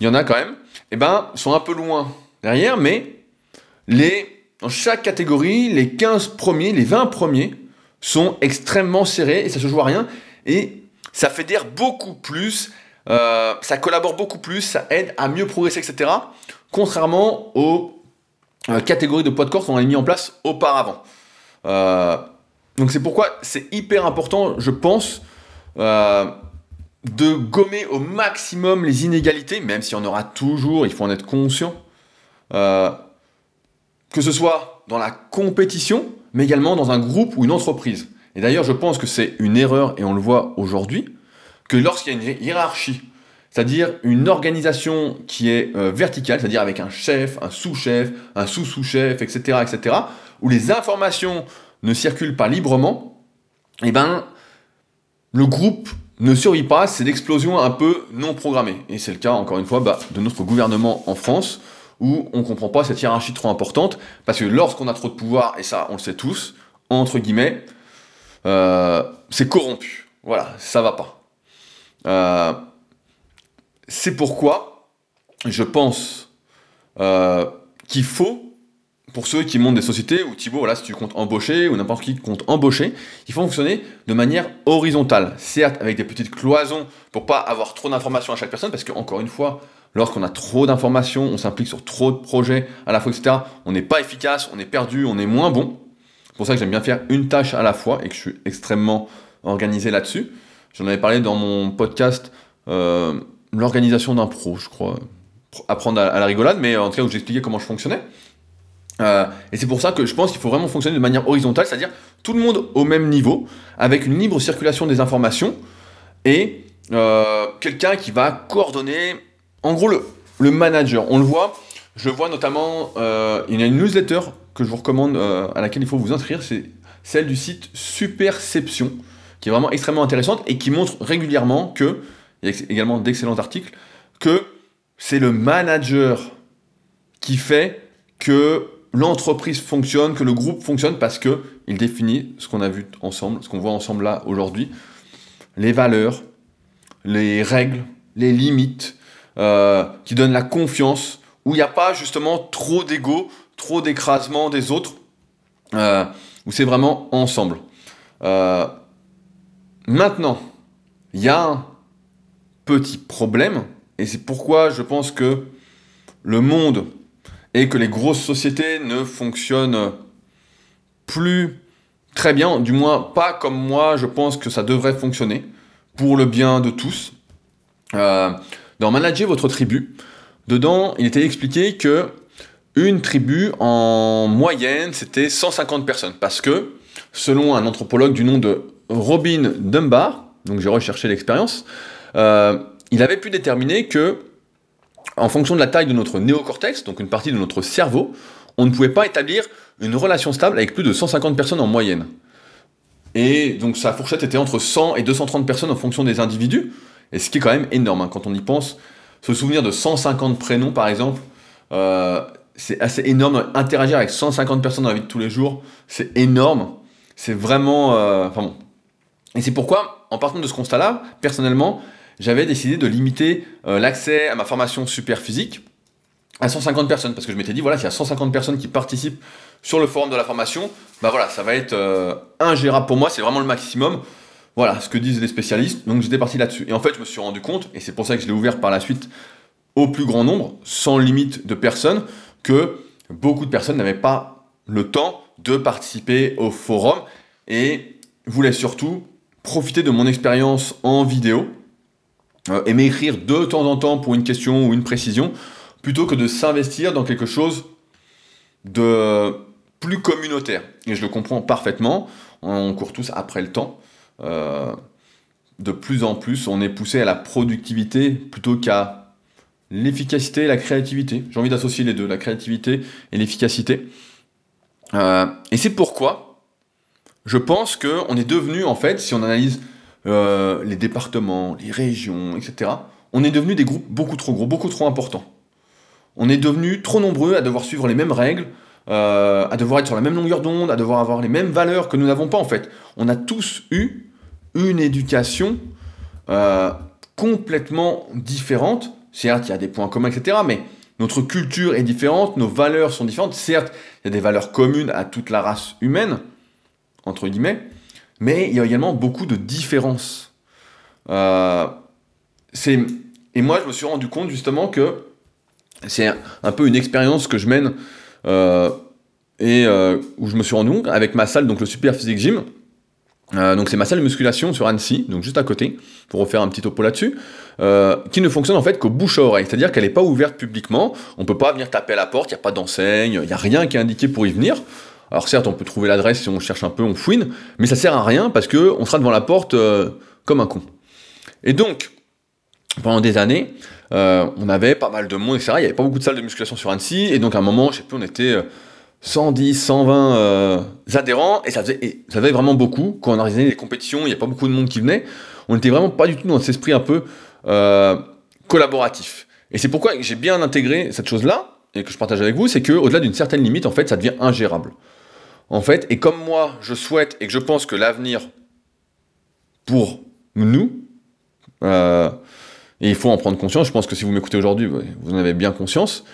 il y en a quand même, et ben, sont un peu loin derrière, mais les, dans chaque catégorie, les 15 premiers, les 20 premiers sont extrêmement serrés et ça se joue à rien. Et ça fédère beaucoup plus, euh, ça collabore beaucoup plus, ça aide à mieux progresser, etc. Contrairement aux euh, catégories de poids de corps qu'on a mis en place auparavant. Euh, donc c'est pourquoi c'est hyper important, je pense, de gommer au maximum les inégalités, même si on aura toujours, il faut en être conscient, que ce soit dans la compétition, mais également dans un groupe ou une entreprise. Et d'ailleurs, je pense que c'est une erreur, et on le voit aujourd'hui, que lorsqu'il y a une hiérarchie, c'est-à-dire une organisation qui est euh, verticale, c'est-à-dire avec un chef, un sous-chef, un sous-sous-chef, etc., etc., où les informations ne circulent pas librement, eh ben, le groupe ne survit pas, c'est l'explosion un peu non programmée. Et c'est le cas, encore une fois, bah, de notre gouvernement en France, où on ne comprend pas cette hiérarchie trop importante, parce que lorsqu'on a trop de pouvoir, et ça on le sait tous, entre guillemets, euh, c'est corrompu. Voilà, ça va pas. Euh, c'est pourquoi je pense euh, qu'il faut, pour ceux qui montent des sociétés, ou Thibaut, voilà, si tu comptes embaucher, ou n'importe qui compte embaucher, il faut fonctionner de manière horizontale. Certes, avec des petites cloisons pour pas avoir trop d'informations à chaque personne, parce qu'encore une fois, lorsqu'on a trop d'informations, on s'implique sur trop de projets à la fois, etc., on n'est pas efficace, on est perdu, on est moins bon. C'est pour ça que j'aime bien faire une tâche à la fois et que je suis extrêmement organisé là-dessus. J'en avais parlé dans mon podcast euh, L'organisation d'un pro, je crois. Apprendre à, la rigolade, mais en tout cas où j'expliquais comment je fonctionnais. Euh, et c'est pour ça que je pense qu'il faut vraiment fonctionner de manière horizontale, c'est-à-dire tout le monde au même niveau, avec une libre circulation des informations, et euh, quelqu'un qui va coordonner, en gros, le, le, manager. On le voit, je vois notamment, il y a une newsletter que je vous recommande, euh, à laquelle il faut vous inscrire, c'est celle du site Superception, qui est vraiment extrêmement intéressante et qui montre régulièrement que, il y a également d'excellents articles, que c'est le manager qui fait que l'entreprise fonctionne, que le groupe fonctionne parce que il définit ce qu'on a vu ensemble, ce qu'on voit ensemble là aujourd'hui, les valeurs, les règles, les limites, euh, qui donnent la confiance, où il n'y a pas justement trop d'ego, trop d'écrasement des autres, euh, où c'est vraiment ensemble. Euh, maintenant, il y a un petit problème, et c'est pourquoi je pense que le monde et que les grosses sociétés ne fonctionnent plus très bien, du moins pas comme moi je pense que ça devrait fonctionner, pour le bien de tous. Euh, dans Manager votre tribu, dedans il était expliqué que une tribu, en moyenne, c'était 150 personnes. Parce que, selon un anthropologue du nom de Robin Dunbar, donc j'ai recherché l'expérience, euh, il avait pu déterminer que, en fonction de la taille de notre néocortex, donc une partie de notre cerveau, on ne pouvait pas établir une relation stable avec plus de 150 personnes en moyenne. Et donc sa fourchette était entre 100 et 230 personnes en fonction des individus, et ce qui est quand même énorme hein, quand on y pense. Se souvenir de 150 prénoms par exemple, euh, c'est assez énorme. Interagir avec 150 personnes dans la vie de tous les jours, c'est énorme. C'est vraiment. Euh, enfin bon. Et c'est pourquoi, en partant de ce constat-là, personnellement, j'avais décidé de limiter euh, l'accès à ma formation super physique à 150 personnes. Parce que je m'étais dit, voilà, s'il y a 150 personnes qui participent sur le forum de la formation, bah voilà, ça va être euh, ingérable pour moi, c'est vraiment le maximum. Voilà ce que disent les spécialistes. Donc j'étais parti là-dessus. Et en fait, je me suis rendu compte, et c'est pour ça que je l'ai ouvert par la suite au plus grand nombre, sans limite de personnes, que beaucoup de personnes n'avaient pas le temps de participer au forum et voulaient surtout profiter de mon expérience en vidéo euh, et m'écrire de temps en temps pour une question ou une précision plutôt que de s'investir dans quelque chose de plus communautaire. Et je le comprends parfaitement, on court tous après le temps. Euh, de plus en plus, on est poussé à la productivité plutôt qu'à l'efficacité et la créativité. J'ai envie d'associer les deux, la créativité et l'efficacité. Euh, et c'est pourquoi je pense qu'on est devenu, en fait, si on analyse euh, les départements, les régions, etc., on est devenu des groupes beaucoup trop gros, beaucoup trop importants. On est devenu trop nombreux à devoir suivre les mêmes règles, euh, à devoir être sur la même longueur d'onde, à devoir avoir les mêmes valeurs que nous n'avons pas en fait. On a tous eu une éducation complètement différente Certes, il y a des points communs, etc. Mais notre culture est différente, nos valeurs sont différentes. Certes, il y a des valeurs communes à toute la race humaine, entre guillemets, mais il y a également beaucoup de différences. c'est et moi, je me suis rendu compte justement que c'est un peu une expérience que je mène et où je me suis rendu compte avec ma salle, donc le Super Physique Gym. Donc c'est ma salle de musculation sur Annecy, donc juste à côté, pour refaire un petit topo là-dessus, qui ne fonctionne en fait qu'au bouche à oreille, c'est-à-dire qu'elle n'est pas ouverte publiquement, on ne peut pas venir taper à la porte, il n'y a pas d'enseigne, il n'y a rien qui est indiqué pour y venir. Alors certes, on peut trouver l'adresse si on cherche un peu, on fouine, mais ça sert à rien parce que on sera devant la porte comme un con. Et donc, pendant des années, euh, on avait pas mal de monde, etc. Il n'y avait pas beaucoup de salles de musculation sur Annecy, et donc à un moment, je sais plus, on était 110, 120 euh, adhérents, et ça, faisait, vraiment beaucoup. Quand on organisait les compétitions, il n'y a pas beaucoup de monde qui venait. On n'était vraiment pas du tout dans cet esprit un peu euh, collaboratif. Et c'est pourquoi j'ai bien intégré cette chose-là, et que je partage avec vous, c'est qu'au-delà d'une certaine limite, en fait, ça devient ingérable. En fait, et comme moi, je souhaite et que je pense que l'avenir pour nous, et il faut en prendre conscience, je pense que si vous m'écoutez aujourd'hui, vous en avez bien conscience,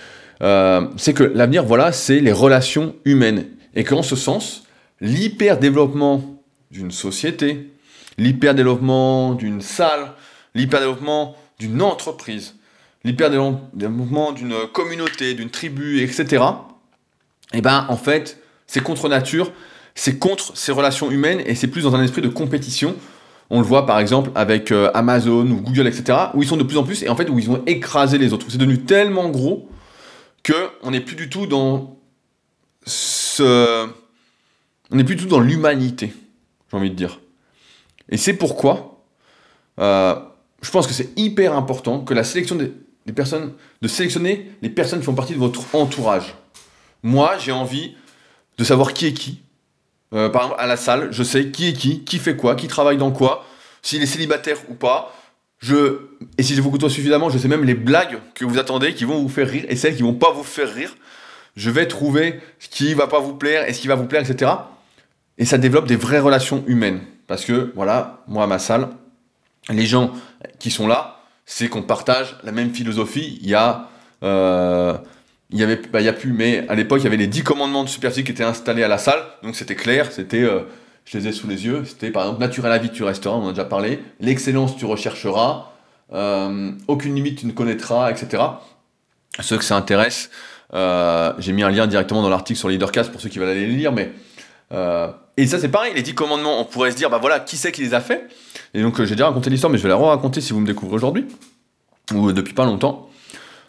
euh, c'est que l'avenir, voilà, c'est les relations humaines. Et qu'en ce sens, l'hyper-développement d'une société, l'hyper-développement d'une salle, l'hyper-développement d'une entreprise, l'hyper-développement d'une communauté, d'une tribu, etc., eh ben, en fait, c'est contre nature, c'est contre ces relations humaines et c'est plus dans un esprit de compétition on le voit par exemple avec euh, Amazon ou Google, etc., où ils sont de plus en plus et en fait où ils ont écrasé les autres. C'est devenu tellement gros on n'est plus du tout dans ce, on n'est plus du tout dans l'humanité, j'ai envie de dire. Et c'est pourquoi euh, je pense que c'est hyper important que la sélection des, des, personnes, de sélectionner les personnes qui font partie de votre entourage. Moi, j'ai envie de savoir qui est qui, euh, par exemple, à la salle, je sais qui est qui, qui fait quoi, qui travaille dans quoi, s'il est célibataire ou pas. Je, et si je vous côtoie suffisamment, je sais même les blagues que vous attendez qui vont vous faire rire et celles qui vont pas vous faire rire. Je vais trouver ce qui va pas vous plaire et ce qui va vous plaire, etc. Et ça développe des vraies relations humaines. Parce que, voilà, moi ma salle, les gens qui sont là, c'est qu'on partage la même philosophie. Il y a. Euh, il y avait, bah, il y plus, mais à l'époque, il y avait les 10 commandements de Super qui étaient installés à la salle, donc c'était clair, c'était, euh, je les ai sous les yeux, c'était par exemple, naturel à vie, tu resteras, on en a déjà parlé, l'excellence, tu rechercheras, euh, aucune limite, tu ne connaîtras, etc. Ceux que ça intéresse, euh, j'ai mis un lien directement dans l'article sur Leadercast pour ceux qui veulent aller les lire, mais. et ça, c'est pareil, les 10 commandements, on pourrait se dire, bah voilà, qui c'est qui les a fait Et donc, j'ai déjà raconté l'histoire, mais je vais la raconter si vous me découvrez aujourd'hui, ou depuis pas longtemps.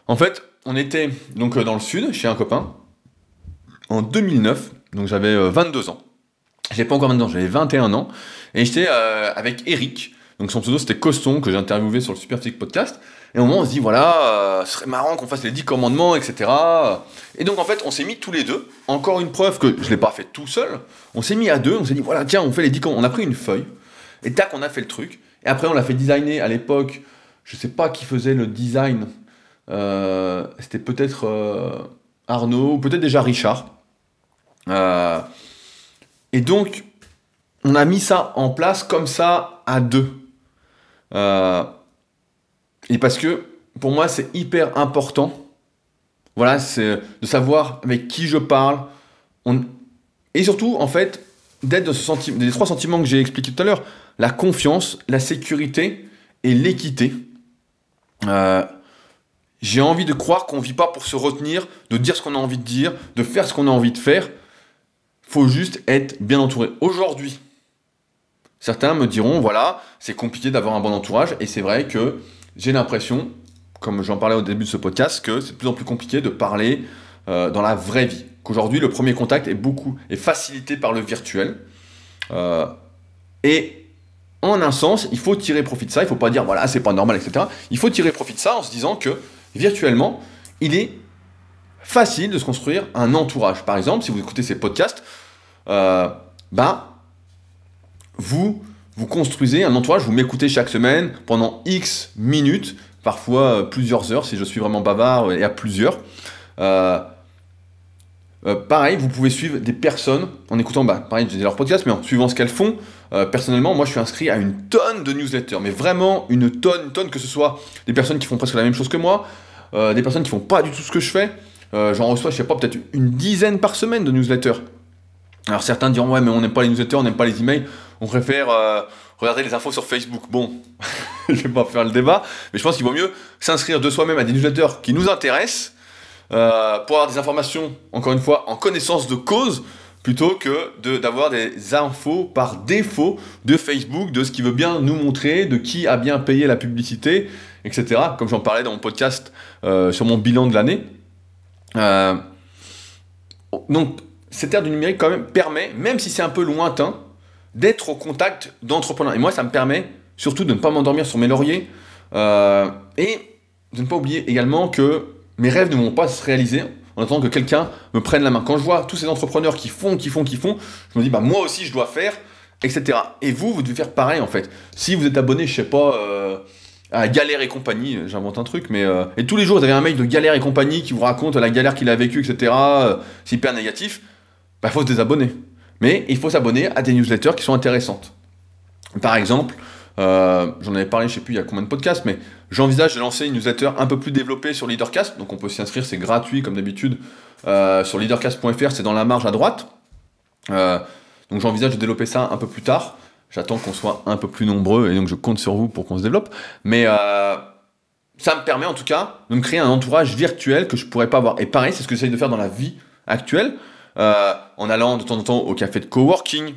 En fait, on était donc euh, dans le sud, chez un copain, en 2009, donc j'avais 22 euh, ans. J'avais pas encore 22 ans, j'avais 21 ans, et j'étais euh, avec Eric, donc son pseudo c'était Coston, que j'ai interviewé sur le Super Physique Podcast, et au moment on se dit, voilà, ce serait marrant qu'on fasse les 10 commandements, etc. Et donc en fait, on s'est mis tous les deux, encore une preuve que je l'ai pas fait tout seul, on s'est mis à deux, on s'est dit, voilà, tiens, on fait les 10 commandements, on a pris une feuille, et tac, on a fait le truc, et après on l'a fait designer à l'époque, je sais pas qui faisait le design, euh, c'était peut-être euh, Arnaud, ou peut-être déjà Richard. Euh, et donc, on a mis ça en place comme ça à deux. Et parce que pour moi, c'est hyper important. Voilà, c'est de savoir avec qui je parle. Et surtout, en fait, d'être dans ce sentiment, des trois sentiments que j'ai expliqués tout à l'heure la confiance, la sécurité et l'équité. Euh, j'ai envie de croire qu'on ne vit pas pour se retenir, de dire ce qu'on a envie de dire, de faire ce qu'on a envie de faire. faut juste être bien entouré. Aujourd'hui, certains me diront, voilà, c'est compliqué d'avoir un bon entourage, et c'est vrai que j'ai l'impression, comme j'en parlais au début de ce podcast, que c'est de plus en plus compliqué de parler euh, dans la vraie vie. Qu'aujourd'hui, le premier contact est beaucoup est facilité par le virtuel. Euh, et en un sens, il faut tirer profit de ça. Il ne faut pas dire voilà, c'est pas normal, etc. Il faut tirer profit de ça en se disant que virtuellement, il est facile de se construire un entourage. Par exemple, si vous écoutez ces podcasts, euh, bah, vous, vous construisez un entourage, vous m'écoutez chaque semaine pendant X minutes, parfois euh, plusieurs heures si je suis vraiment bavard et à plusieurs. Euh, pareil, vous pouvez suivre des personnes en écoutant, bah, pareil, leur podcast, mais en suivant ce qu'elles font. personnellement, moi, je suis inscrit à une tonne de newsletters, mais vraiment une tonne, une tonne, que ce soit des personnes qui font presque la même chose que moi, euh, des personnes qui font pas du tout ce que je fais. Euh, j'en reçois, je sais pas, peut-être une dizaine par semaine de newsletters. Alors certains diront, ouais, mais on n'aime pas les newsletters, on n'aime pas les emails. On préfère euh, regarder les infos sur Facebook. Bon, je vais pas faire le débat, mais je pense qu'il vaut mieux s'inscrire de soi-même à des newsletters qui nous intéressent euh, pour avoir des informations, encore une fois, en connaissance de cause, plutôt que d'avoir des infos par défaut de Facebook, de ce qui veut bien nous montrer, de qui a bien payé la publicité, etc. Comme j'en parlais dans mon podcast euh, sur mon bilan de l'année. Donc, cette ère du numérique, quand même, permet, même si c'est un peu lointain, d'être au contact d'entrepreneurs. Et moi, ça me permet surtout de ne pas m'endormir sur mes lauriers euh, et de ne pas oublier également que mes rêves ne vont pas se réaliser en attendant que quelqu'un me prenne la main. Quand je vois tous ces entrepreneurs qui font, qui font, qui font, je me dis, bah moi aussi, je dois faire, etc. Et vous, vous devez faire pareil, en fait. Si vous êtes abonné, je sais pas, euh, à Galère et compagnie, j'invente un truc, mais... Euh, et tous les jours, vous avez un mail de Galère et compagnie qui vous raconte la galère qu'il a vécue, etc. c'est hyper négatif. Bah, faut se désabonner. Mais il faut s'abonner à des newsletters qui sont intéressantes. Par exemple, euh, j'en avais parlé, je sais plus il y a combien de podcasts, mais j'envisage de lancer une newsletter un peu plus développée sur Leadercast. Donc on peut s'y inscrire, c'est gratuit comme d'habitude. Euh, sur leadercast.fr, c'est dans la marge à droite. Euh, donc j'envisage de développer ça un peu plus tard. J'attends qu'on soit un peu plus nombreux et donc je compte sur vous pour qu'on se développe. Mais ça me permet en tout cas de me créer un entourage virtuel que je pourrais pas avoir. Et pareil, c'est ce que j'essaye de faire dans la vie actuelle. Euh, en allant de temps en temps au café de coworking,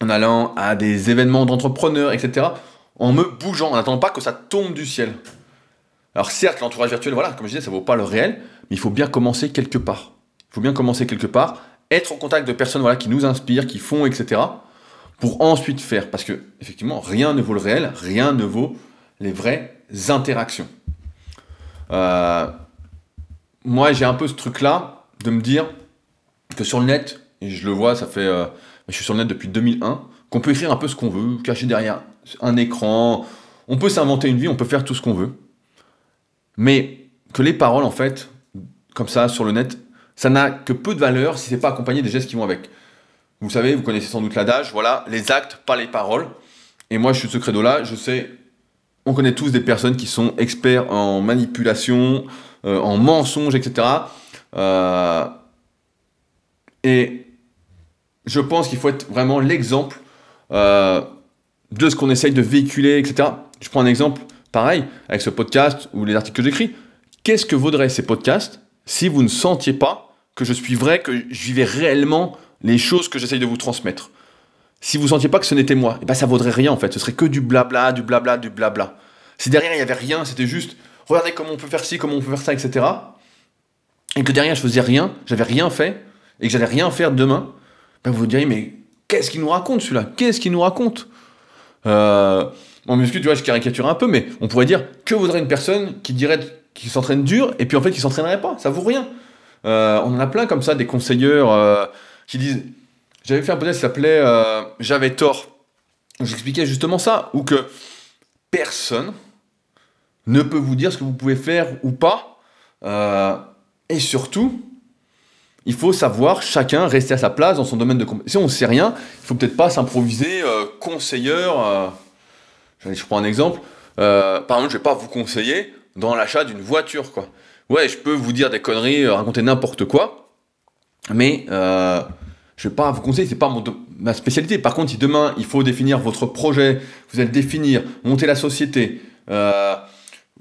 en allant à des événements d'entrepreneurs, etc. En me bougeant, en n'attendant pas que ça tombe du ciel. Alors certes, l'entourage virtuel, voilà, comme je disais, ça vaut pas le réel, mais il faut bien commencer quelque part. Il faut bien commencer quelque part, être en contact de personnes voilà, qui nous inspirent, qui font, etc. Pour ensuite faire. Parce que, effectivement, rien ne vaut le réel, rien ne vaut les vraies interactions. Euh, moi, j'ai un peu ce truc-là de me dire, que sur le net, et je le vois, ça fait. Euh, je suis sur le net depuis 2001, qu'on peut écrire un peu ce qu'on veut, cacher derrière un écran. On peut s'inventer une vie, on peut faire tout ce qu'on veut. Mais que les paroles, en fait, comme ça, sur le net, ça n'a que peu de valeur si c'est pas accompagné des gestes qui vont avec. Vous savez, vous connaissez sans doute l'adage, voilà, les actes, pas les paroles. Et moi, je suis de ce credo-là, je sais, on connaît tous des personnes qui sont experts en manipulation, euh, en mensonges, etc. Euh, et je pense qu'il faut être vraiment l'exemple euh, de ce qu'on essaye de véhiculer, etc. Je prends un exemple pareil avec ce podcast ou les articles que j'écris. Qu'est-ce que vaudraient ces podcasts si vous ne sentiez pas que je suis vrai, que je vivais réellement les choses que j'essaye de vous transmettre? Si vous ne sentiez pas que ce n'était moi, et eh ben ça vaudrait rien en fait. Ce serait que du blabla, du blabla, du blabla. Si derrière il n'y avait rien, c'était juste regardez comment on peut faire ci, comment on peut faire ça, etc. Et que derrière je faisais rien, j'avais rien fait, et que j'allais rien faire demain, ben vous vous diriez, mais qu'est-ce qu'il nous raconte celui-là? Qu'est-ce qu'il nous raconte? Euh, En muscu, tu vois, je caricature un peu, mais on pourrait dire que vaudrait une personne qui dirait qu'il s'entraîne dur et puis en fait qui s'entraînerait pas Ça vaut rien. Euh, on en a plein comme ça, des conseilleurs euh, qui disent. J'avais fait un podcast qui s'appelait euh, J'avais tort. J'expliquais justement ça, ou que personne ne peut vous dire ce que vous pouvez faire ou pas. et surtout, il faut savoir chacun rester à sa place dans son domaine de compétence. Si on ne sait rien, il faut peut-être pas s'improviser euh, conseilleur. Euh, je prends un exemple. Euh, par exemple, je vais pas vous conseiller dans l'achat d'une voiture, quoi. Ouais, je peux vous dire des conneries, raconter n'importe quoi, mais je vais pas vous conseiller, c'est pas ma spécialité. Par contre, si demain il faut définir votre projet, vous allez le définir, monter la société,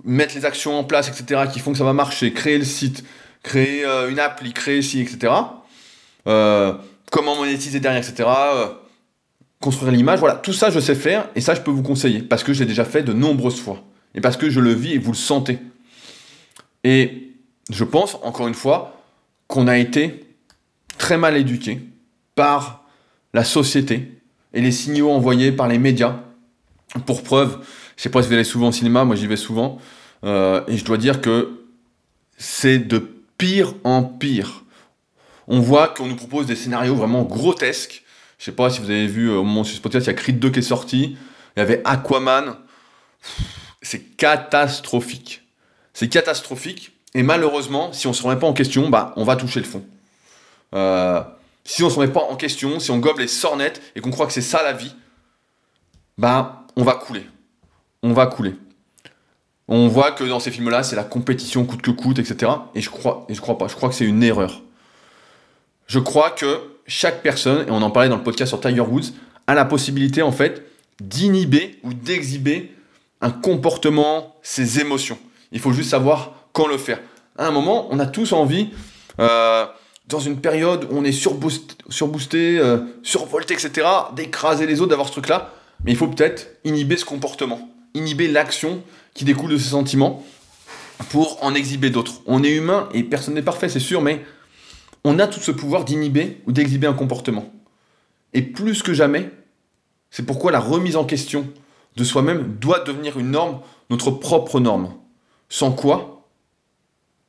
mettre les actions en place, etc., qui font que ça va marcher, créer le site, créer euh, une appli, créer ci, etc. Euh, comment monétiser derrière, etc. Euh, construire l'image, voilà, tout ça je sais faire et ça je peux vous conseiller parce que j'ai déjà fait de nombreuses fois et parce que je le vis et vous le sentez. Et je pense, encore une fois, qu'on a été très mal éduqué par la société et les signaux envoyés par les médias. Pour preuve, je sais pas si vous allez souvent au cinéma, moi j'y vais souvent, et je dois dire que c'est de pire en pire. On voit qu'on nous propose des scénarios vraiment grotesques. Je sais pas si vous avez vu euh, au moment ce podcast, il y a Creed 2 qui est sorti. Il y avait Aquaman. C'est catastrophique. C'est catastrophique. Et malheureusement, si on ne se remet pas en question, bah, on va toucher le fond. Euh, si on ne se remet pas en question, si on gobe les sornettes et qu'on croit que c'est ça la vie, bah, on va couler. On va couler. On voit que dans ces films-là, c'est la compétition coûte que coûte, etc. Et je crois, et je crois pas. Je crois que c'est une erreur. Je crois que chaque personne, et on en parlait dans le podcast sur Tiger Woods, a la possibilité en fait d'inhiber ou d'exhiber un comportement, ses émotions. Il faut juste savoir quand le faire. À un moment, on a tous envie, euh, dans une période où on est surboosté, surboosté euh, survolté, etc., d'écraser les autres, d'avoir ce truc-là. Mais il faut peut-être inhiber ce comportement, inhiber l'action qui découle de ces sentiments pour en exhiber d'autres. On est humain et personne n'est parfait, c'est sûr, mais on a tout ce pouvoir d'inhiber ou d'exhiber un comportement. Et plus que jamais, c'est pourquoi la remise en question de soi-même doit devenir une norme, notre propre norme. Sans quoi,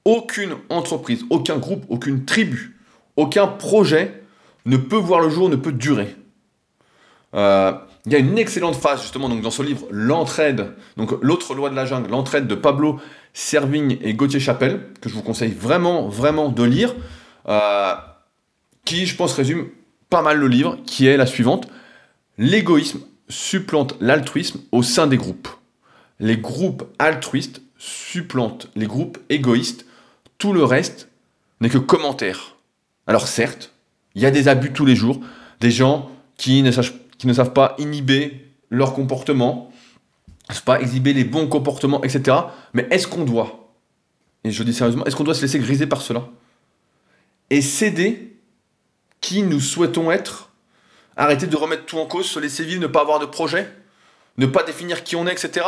aucune entreprise, aucun groupe, aucune tribu, aucun projet ne peut voir le jour, ne peut durer. Euh, il y a une excellente phrase justement donc, dans ce livre, L'entraide, donc l'autre loi de la jungle, l'entraide de Pablo Servigne et Gauthier Chapelle, que je vous conseille vraiment, vraiment de lire, euh, qui je pense résume pas mal le livre, qui est la suivante. L'égoïsme supplante l'altruisme au sein des groupes. Les groupes altruistes supplantent les groupes égoïstes. Tout le reste n'est que commentaire. Alors certes, il y a des abus tous les jours, des gens qui ne, qui ne savent pas inhiber leur comportement, ne savent pas exhiber les bons comportements, etc. Mais est-ce qu'on doit, et je dis sérieusement, est-ce qu'on doit se laisser griser par cela Et céder qui nous souhaitons être Arrêter de remettre tout en cause, se laisser vivre, ne pas avoir de projet, ne pas définir qui on est, etc.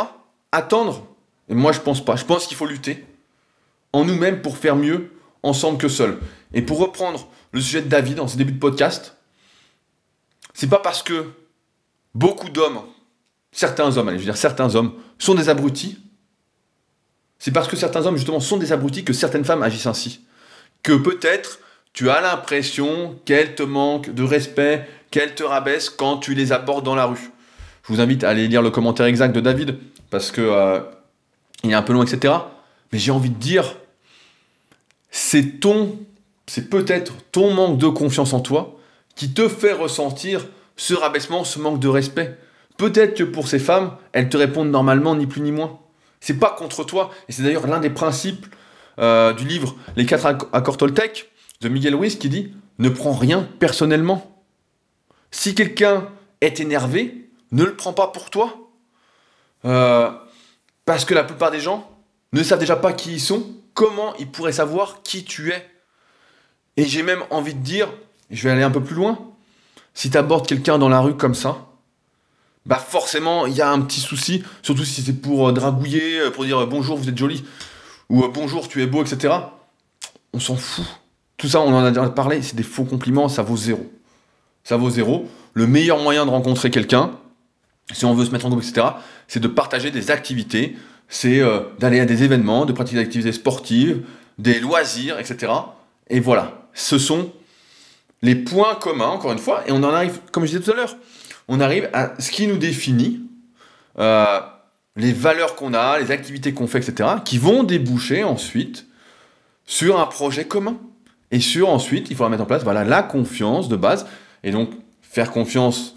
Attendre? Et moi, je pense pas. Je pense qu'il faut lutter en nous-mêmes pour faire mieux ensemble que seul. Et pour reprendre le sujet de David dans ses débuts de podcast, c'est pas parce que beaucoup d'hommes, certains hommes, allez, je veux dire certains hommes, sont des abrutis, c'est parce que certains hommes, justement, sont des abrutis que certaines femmes agissent ainsi. Que peut-être tu as l'impression qu'elles te manquent de respect, qu'elles te rabaissent quand tu les abordes dans la rue. Je vous invite à aller lire le commentaire exact de David, parce que euh, il est un peu long, etc. Mais j'ai envie de dire, c'est ton, c'est peut-être ton manque de confiance en toi qui te fait ressentir ce rabaissement, ce manque de respect. Peut-être que pour ces femmes, elles te répondent normalement, ni plus ni moins. C'est pas contre toi, et c'est d'ailleurs l'un des principes euh, du livre Les quatre accords Toltec de Miguel Ruiz qui dit Ne prends rien personnellement. Si quelqu'un est énervé, ne le prends pas pour toi. Euh, parce que la plupart des gens ne savent déjà pas qui ils sont, comment ils pourraient savoir qui tu es. Et j'ai même envie de dire, je vais aller un peu plus loin, si tu abordes quelqu'un dans la rue comme ça, bah forcément il y a un petit souci, surtout si c'est pour euh, dragouiller, euh, pour dire bonjour vous êtes joli, ou bonjour tu es beau, etc. On s'en fout. Tout ça on en a déjà parlé, c'est des faux compliments, ça vaut zéro ça vaut zéro. Le meilleur moyen de rencontrer quelqu'un, si on veut se mettre en groupe, etc., c'est de partager des activités, c'est euh, d'aller à des événements, de pratiquer des activités sportives, des loisirs, etc. Et voilà, ce sont les points communs, encore une fois, et on en arrive, comme je disais tout à l'heure, on arrive à ce qui nous définit, euh, les valeurs qu'on a, les activités qu'on fait, etc., qui vont déboucher ensuite sur un projet commun. Et sur ensuite, il faudra mettre en place voilà, la confiance de base, et donc, faire confiance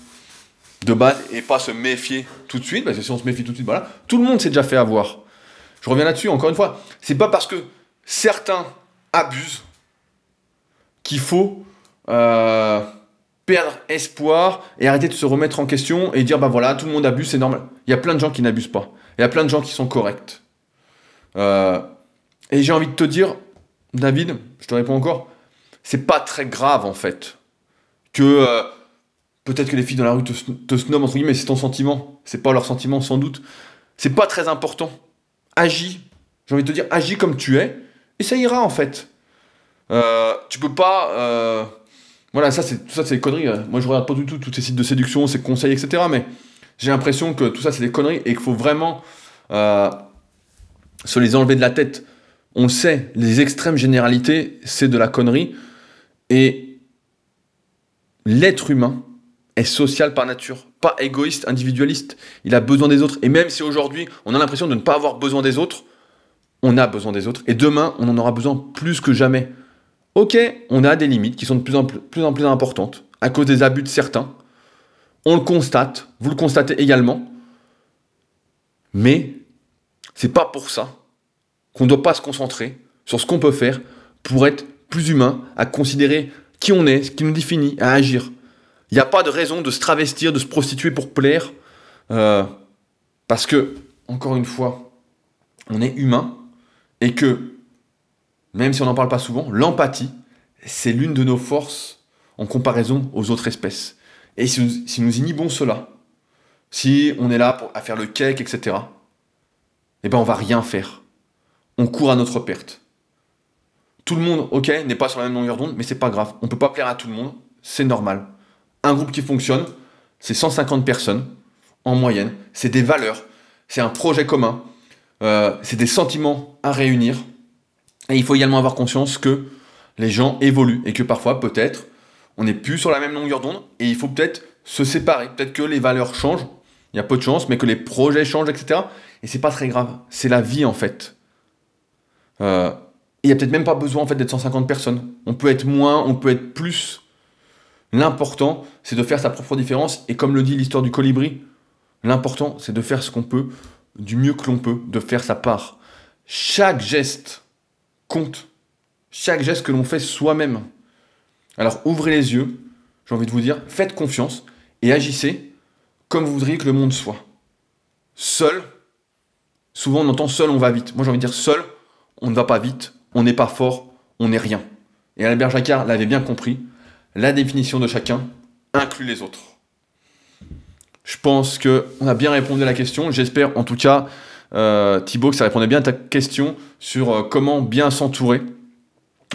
de base et pas se méfier tout de suite, parce que si on se méfie tout de suite, voilà, tout le monde s'est déjà fait avoir. Je reviens là-dessus, encore une fois, c'est pas parce que certains abusent qu'il faut euh, perdre espoir et arrêter de se remettre en question et dire bah voilà, tout le monde abuse, c'est normal. Il y a plein de gens qui n'abusent pas. Il y a plein de gens qui sont corrects. Euh, et j'ai envie de te dire, David, je te réponds encore, c'est pas très grave en fait que euh, peut-être que les filles dans la rue te, te entre guillemets, c'est ton sentiment, c'est pas leur sentiment sans doute. C'est pas très important. Agis, j'ai envie de te dire, agis comme tu es, et ça ira en fait. Tu peux pas. Euh, voilà, ça c'est tout ça c'est des conneries. Hein. Moi je regarde pas du tout tous ces sites de séduction, ces conseils, etc. Mais j'ai l'impression que tout ça c'est des conneries et qu'il faut vraiment se les enlever de la tête. On sait, les extrêmes généralités, c'est de la connerie. Et l'être humain est social par nature, pas égoïste, individualiste. Il a besoin des autres. Et même si aujourd'hui on a l'impression de ne pas avoir besoin des autres, on a besoin des autres. Et demain, on en aura besoin plus que jamais. Ok, on a des limites qui sont de plus en plus, importantes à cause des abus de certains. On le constate, vous le constatez également. Mais c'est pas pour ça qu'on ne doit pas se concentrer sur ce qu'on peut faire pour être plus humain, à considérer qui on est, ce qui nous définit, à agir. Il n'y a pas de raison de se travestir, de se prostituer pour plaire. Euh, parce que, encore une fois, on est humain et que, même si on n'en parle pas souvent, l'empathie, c'est l'une de nos forces en comparaison aux autres espèces. Et si nous, inhibons cela, si on est là pour, à faire le cake, etc., eh ben on va rien faire. On court à notre perte. Tout le monde, ok, n'est pas sur la même longueur d'onde, mais c'est pas grave. On peut pas plaire à tout le monde, c'est normal. Un groupe qui fonctionne, c'est 150 personnes en moyenne. C'est des valeurs, c'est un projet commun, euh, c'est des sentiments à réunir. Et il faut également avoir conscience que les gens évoluent et que parfois, peut-être, on n'est plus sur la même longueur d'onde et il faut peut-être se séparer. Peut-être que les valeurs changent, il y a peu de chance, mais que les projets changent, etc. Et c'est pas très grave. C'est la vie en fait. Euh, il n'y a peut-être même pas besoin en fait d'être 150 personnes. On peut être moins, on peut être plus. L'important, c'est de faire sa propre différence. Et comme le dit l'histoire du colibri, l'important, c'est de faire ce qu'on peut, du mieux que l'on peut, de faire sa part. Chaque geste compte. Chaque geste que l'on fait soi-même. Alors ouvrez les yeux, j'ai envie de vous dire, faites confiance et agissez comme vous voudriez que le monde soit. Seul, souvent on entend seul on va vite. Moi j'ai envie de dire seul, on ne va pas vite, on n'est pas fort, on n'est rien. Et Albert Jacquard l'avait bien compris, la définition de chacun inclut les autres. Je pense qu'on a bien répondu à la question. J'espère en tout cas, euh, Thibaut, que ça répondait bien à ta question sur euh, comment bien s'entourer.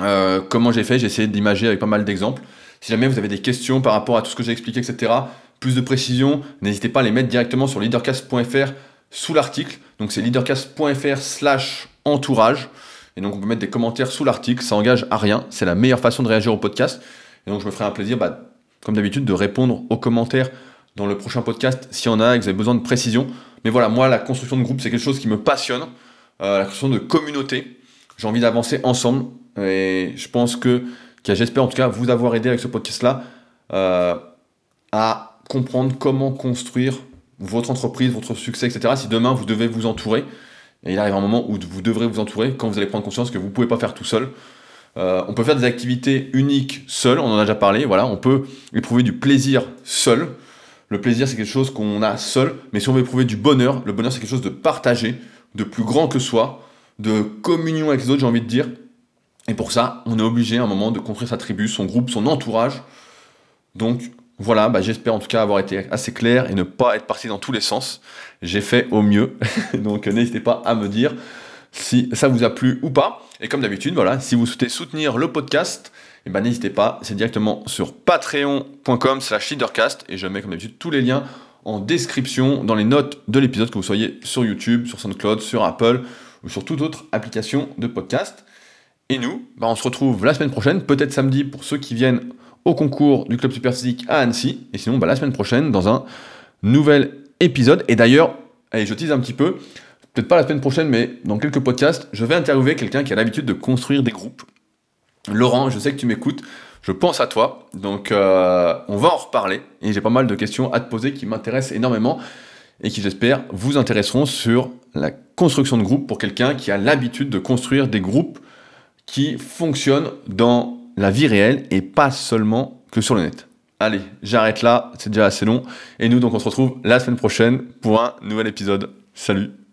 Euh, comment j'ai fait, j'ai essayé d'imager avec pas mal d'exemples. Si jamais vous avez des questions par rapport à tout ce que j'ai expliqué, etc., plus de précision, n'hésitez pas à les mettre directement sur leadercast.fr sous l'article. Donc c'est leadercast.fr slash entourage. Et donc on peut mettre des commentaires sous l'article, ça engage à rien, c'est la meilleure façon de réagir au podcast. Et donc je me ferai un plaisir, bah, comme d'habitude, de répondre aux commentaires dans le prochain podcast s'il y en a et que vous avez besoin de précision. Mais voilà, moi la construction de groupe c'est quelque chose qui me passionne, euh, la construction de communauté. J'ai envie d'avancer ensemble et je pense que, j'espère en tout cas vous avoir aidé avec ce podcast-là euh, à comprendre comment construire votre entreprise, votre succès, etc. Si demain vous devez vous entourer, et il arrive un moment où vous devrez vous entourer quand vous allez prendre conscience que vous ne pouvez pas faire tout seul. Euh, on peut faire des activités uniques seul, on en a déjà parlé, voilà, on peut éprouver du plaisir seul. Le plaisir, c'est quelque chose qu'on a seul, mais si on veut éprouver du bonheur, le bonheur, c'est quelque chose de partagé, de plus grand que soi, de communion avec les autres, j'ai envie de dire. Et pour ça, on est obligé à un moment de construire sa tribu, son groupe, son entourage. Donc, voilà, bah, j'espère en tout cas avoir été assez clair et ne pas être parti dans tous les sens. J'ai fait au mieux, donc n'hésitez pas à me dire si ça vous a plu ou pas. Et comme d'habitude, voilà, si vous souhaitez soutenir le podcast, eh ben, n'hésitez pas, c'est directement sur patreon.com slash leadercast et je mets comme d'habitude tous les liens en description dans les notes de l'épisode, que vous soyez sur YouTube, sur SoundCloud, sur Apple ou sur toute autre application de podcast. Et nous, bah, on se retrouve la semaine prochaine, peut-être samedi pour ceux qui viennent au concours du Club Superphysique à Annecy. Et sinon, bah, la semaine prochaine, dans un nouvel épisode. Et d'ailleurs, allez, je tease un petit peu, peut-être pas la semaine prochaine, mais dans quelques podcasts, je vais interviewer quelqu'un qui a l'habitude de construire des groupes. Laurent, je sais que tu m'écoutes, je pense à toi, donc euh, on va en reparler. Et j'ai pas mal de questions à te poser qui m'intéressent énormément et qui, j'espère, vous intéresseront sur la construction de groupes pour quelqu'un qui a l'habitude de construire des groupes qui fonctionnent dans la vie réelle et pas seulement que sur le net. Allez, j'arrête là, c'est déjà assez long. Et nous, donc, on se retrouve la semaine prochaine pour un nouvel épisode. Salut